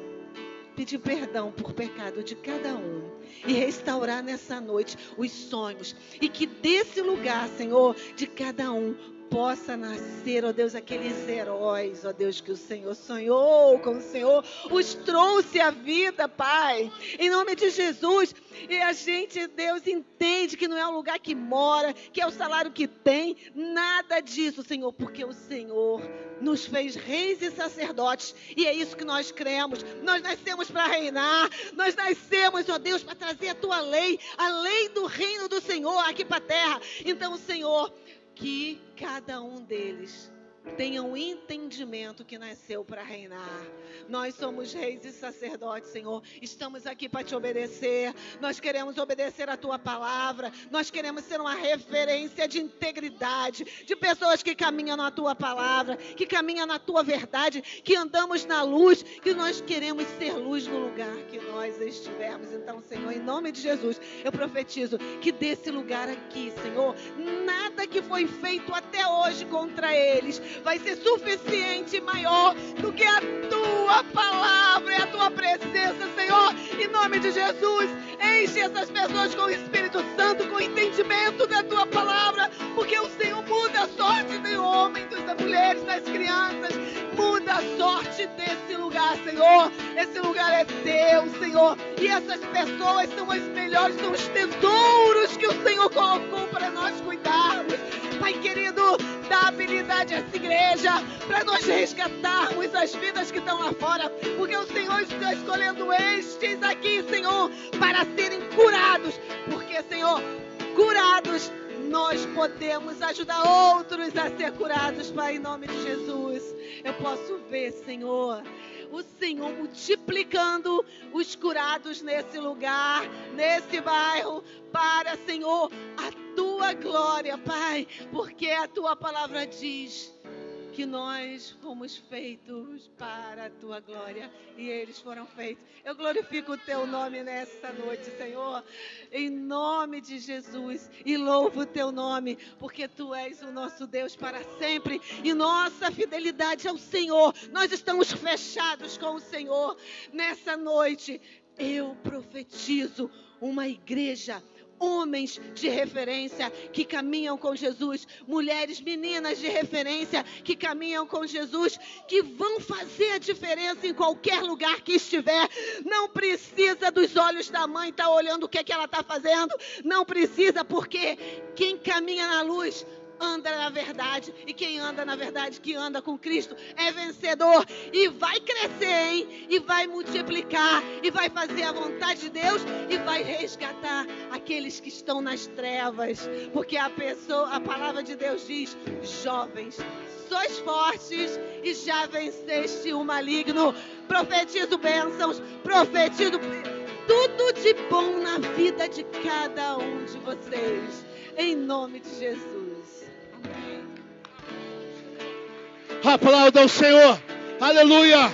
pedir perdão por pecado de cada um e restaurar nessa noite os sonhos. E que desse lugar, Senhor, de cada um, possa nascer, ó Deus, aqueles heróis, ó Deus, que o Senhor sonhou com o Senhor, os trouxe à vida, Pai, em nome de Jesus. E a gente, Deus, entende que não é o lugar que mora, que é o salário que tem, nada disso, Senhor, porque o Senhor nos fez reis e sacerdotes, e é isso que nós cremos. Nós nascemos para reinar, nós nascemos, ó Deus, para trazer a tua lei, a lei do reino do Senhor aqui para a terra. Então, Senhor, que cada um deles tenha um entendimento que nasceu para reinar. Nós somos reis e sacerdotes, Senhor. Estamos aqui para te obedecer. Nós queremos obedecer a tua palavra. Nós queremos ser uma referência de integridade, de pessoas que caminham na tua palavra, que caminham na tua verdade, que andamos na luz, que nós queremos ser luz no lugar que nós estivermos. Então, Senhor, em nome de Jesus, eu profetizo que desse lugar aqui, Senhor, nada que foi feito até hoje contra eles vai ser suficiente maior do que a tua palavra e a tua presença, Senhor. Em nome de Jesus, enche essas pessoas com o Espírito Santo, com o entendimento da tua palavra, porque o Senhor muda a sorte do homem, das mulheres, das crianças. Muda a sorte desse lugar, Senhor. Esse lugar é teu, Senhor. E essas pessoas são as melhores, são os tesouros que o Senhor colocou para nós cuidarmos. Pai querido, dá habilidade a essa igreja para nós resgatarmos as vidas que estão lá fora, porque o Senhor está escolhendo estes aqui, Senhor, para serem curados, porque, Senhor, curados nós podemos ajudar outros a ser curados, Pai, em nome de Jesus. Eu posso ver, Senhor, o Senhor multiplicando os curados nesse lugar, nesse bairro, para, Senhor, a tua glória, Pai, porque a tua palavra diz que nós fomos feitos para a tua glória e eles foram feitos. Eu glorifico o teu nome nessa noite, Senhor, em nome de Jesus e louvo o teu nome, porque tu és o nosso Deus para sempre e nossa fidelidade ao Senhor. Nós estamos fechados com o Senhor nessa noite. Eu profetizo uma igreja homens de referência que caminham com Jesus, mulheres, meninas de referência que caminham com Jesus, que vão fazer a diferença em qualquer lugar que estiver. Não precisa dos olhos da mãe estar tá olhando o que, é que ela está fazendo, não precisa, porque quem caminha na luz anda na verdade. E quem anda na verdade, que anda com Cristo, é vencedor. E vai crescer, hein? E vai multiplicar. E vai fazer a vontade de Deus. E vai resgatar aqueles que estão nas trevas. Porque a pessoa, a palavra de Deus diz: jovens, sois fortes e já venceste o maligno. Profetizo bênçãos, profetizo tudo de bom na vida de cada um de vocês. Em nome de Jesus. Aplauda o Senhor. Aleluia.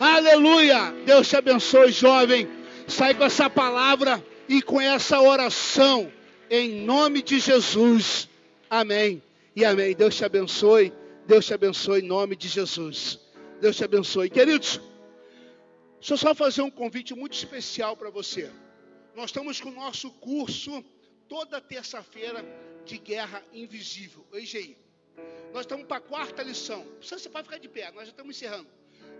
Aleluia. Deus te abençoe, jovem. Sai com essa palavra e com essa oração. Em nome de Jesus. Amém. E amém. Deus te abençoe. Deus te abençoe em nome de Jesus. Deus te abençoe. Queridos, deixa eu só fazer um convite muito especial para você. Nós estamos com o nosso curso toda terça-feira de guerra invisível. EGI. Nós estamos para a quarta lição. Você pode ficar de pé, nós já estamos encerrando.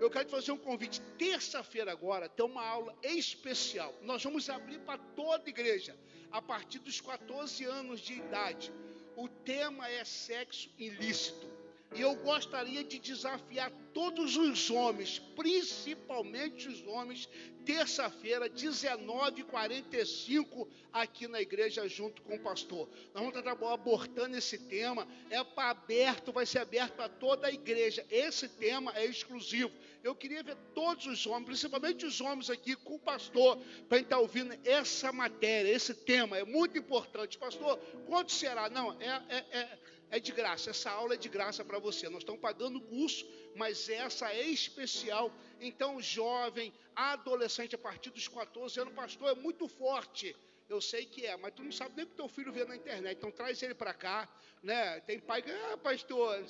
eu quero te fazer um convite. Terça-feira agora tem uma aula especial. Nós vamos abrir para toda a igreja, a partir dos 14 anos de idade. O tema é sexo ilícito. E eu gostaria de desafiar todos os homens, principalmente os homens, terça-feira, 19h45, aqui na igreja, junto com o pastor. Nós vamos estar abortando esse tema, é para aberto, vai ser aberto para toda a igreja. Esse tema é exclusivo. Eu queria ver todos os homens, principalmente os homens aqui, com o pastor, para estar ouvindo essa matéria, esse tema, é muito importante. Pastor, quanto será? Não, é, é, é é de graça, essa aula é de graça para você. Nós estamos pagando o curso, mas essa é especial. Então, jovem, adolescente, a partir dos 14 anos, pastor, é muito forte. Eu sei que é, mas tu não sabe nem o que teu filho vê na internet. Então, traz ele para cá. Né? Tem pai que, ah, pastor,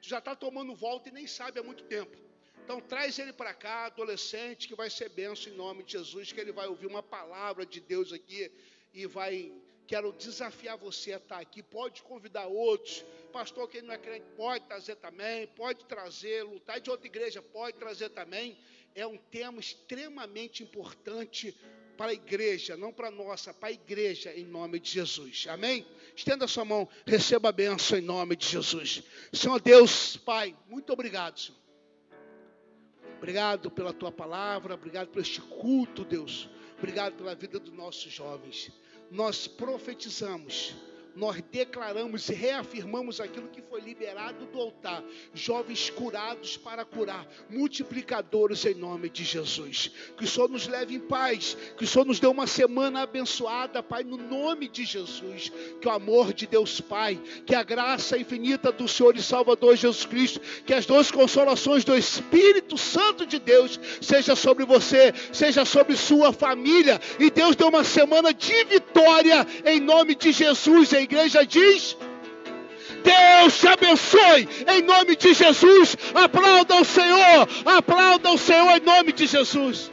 tu já está tomando volta e nem sabe há muito tempo. Então, traz ele para cá, adolescente, que vai ser benção em nome de Jesus, que ele vai ouvir uma palavra de Deus aqui e vai Quero desafiar você a estar aqui. Pode convidar outros. Pastor, quem não é crente, pode trazer também. Pode trazer. Lutar de outra igreja, pode trazer também. É um tema extremamente importante para a igreja, não para a nossa, para a igreja, em nome de Jesus. Amém? Estenda sua mão, receba a benção em nome de Jesus. Senhor Deus, Pai, muito obrigado, Senhor. Obrigado pela tua palavra, obrigado por este culto, Deus. Obrigado pela vida dos nossos jovens nós profetizamos nós declaramos e reafirmamos aquilo que foi liberado do altar. Jovens curados para curar, multiplicadores em nome de Jesus. Que o Senhor nos leve em paz, que o Senhor nos dê uma semana abençoada, Pai, no nome de Jesus. Que o amor de Deus Pai, que a graça infinita do Senhor e Salvador Jesus Cristo, que as duas consolações do Espírito Santo de Deus seja sobre você, seja sobre sua família. E Deus dê uma semana de vitória em nome de Jesus a igreja diz: Deus te abençoe em nome de Jesus. Aplauda o Senhor, aplauda o Senhor em nome de Jesus.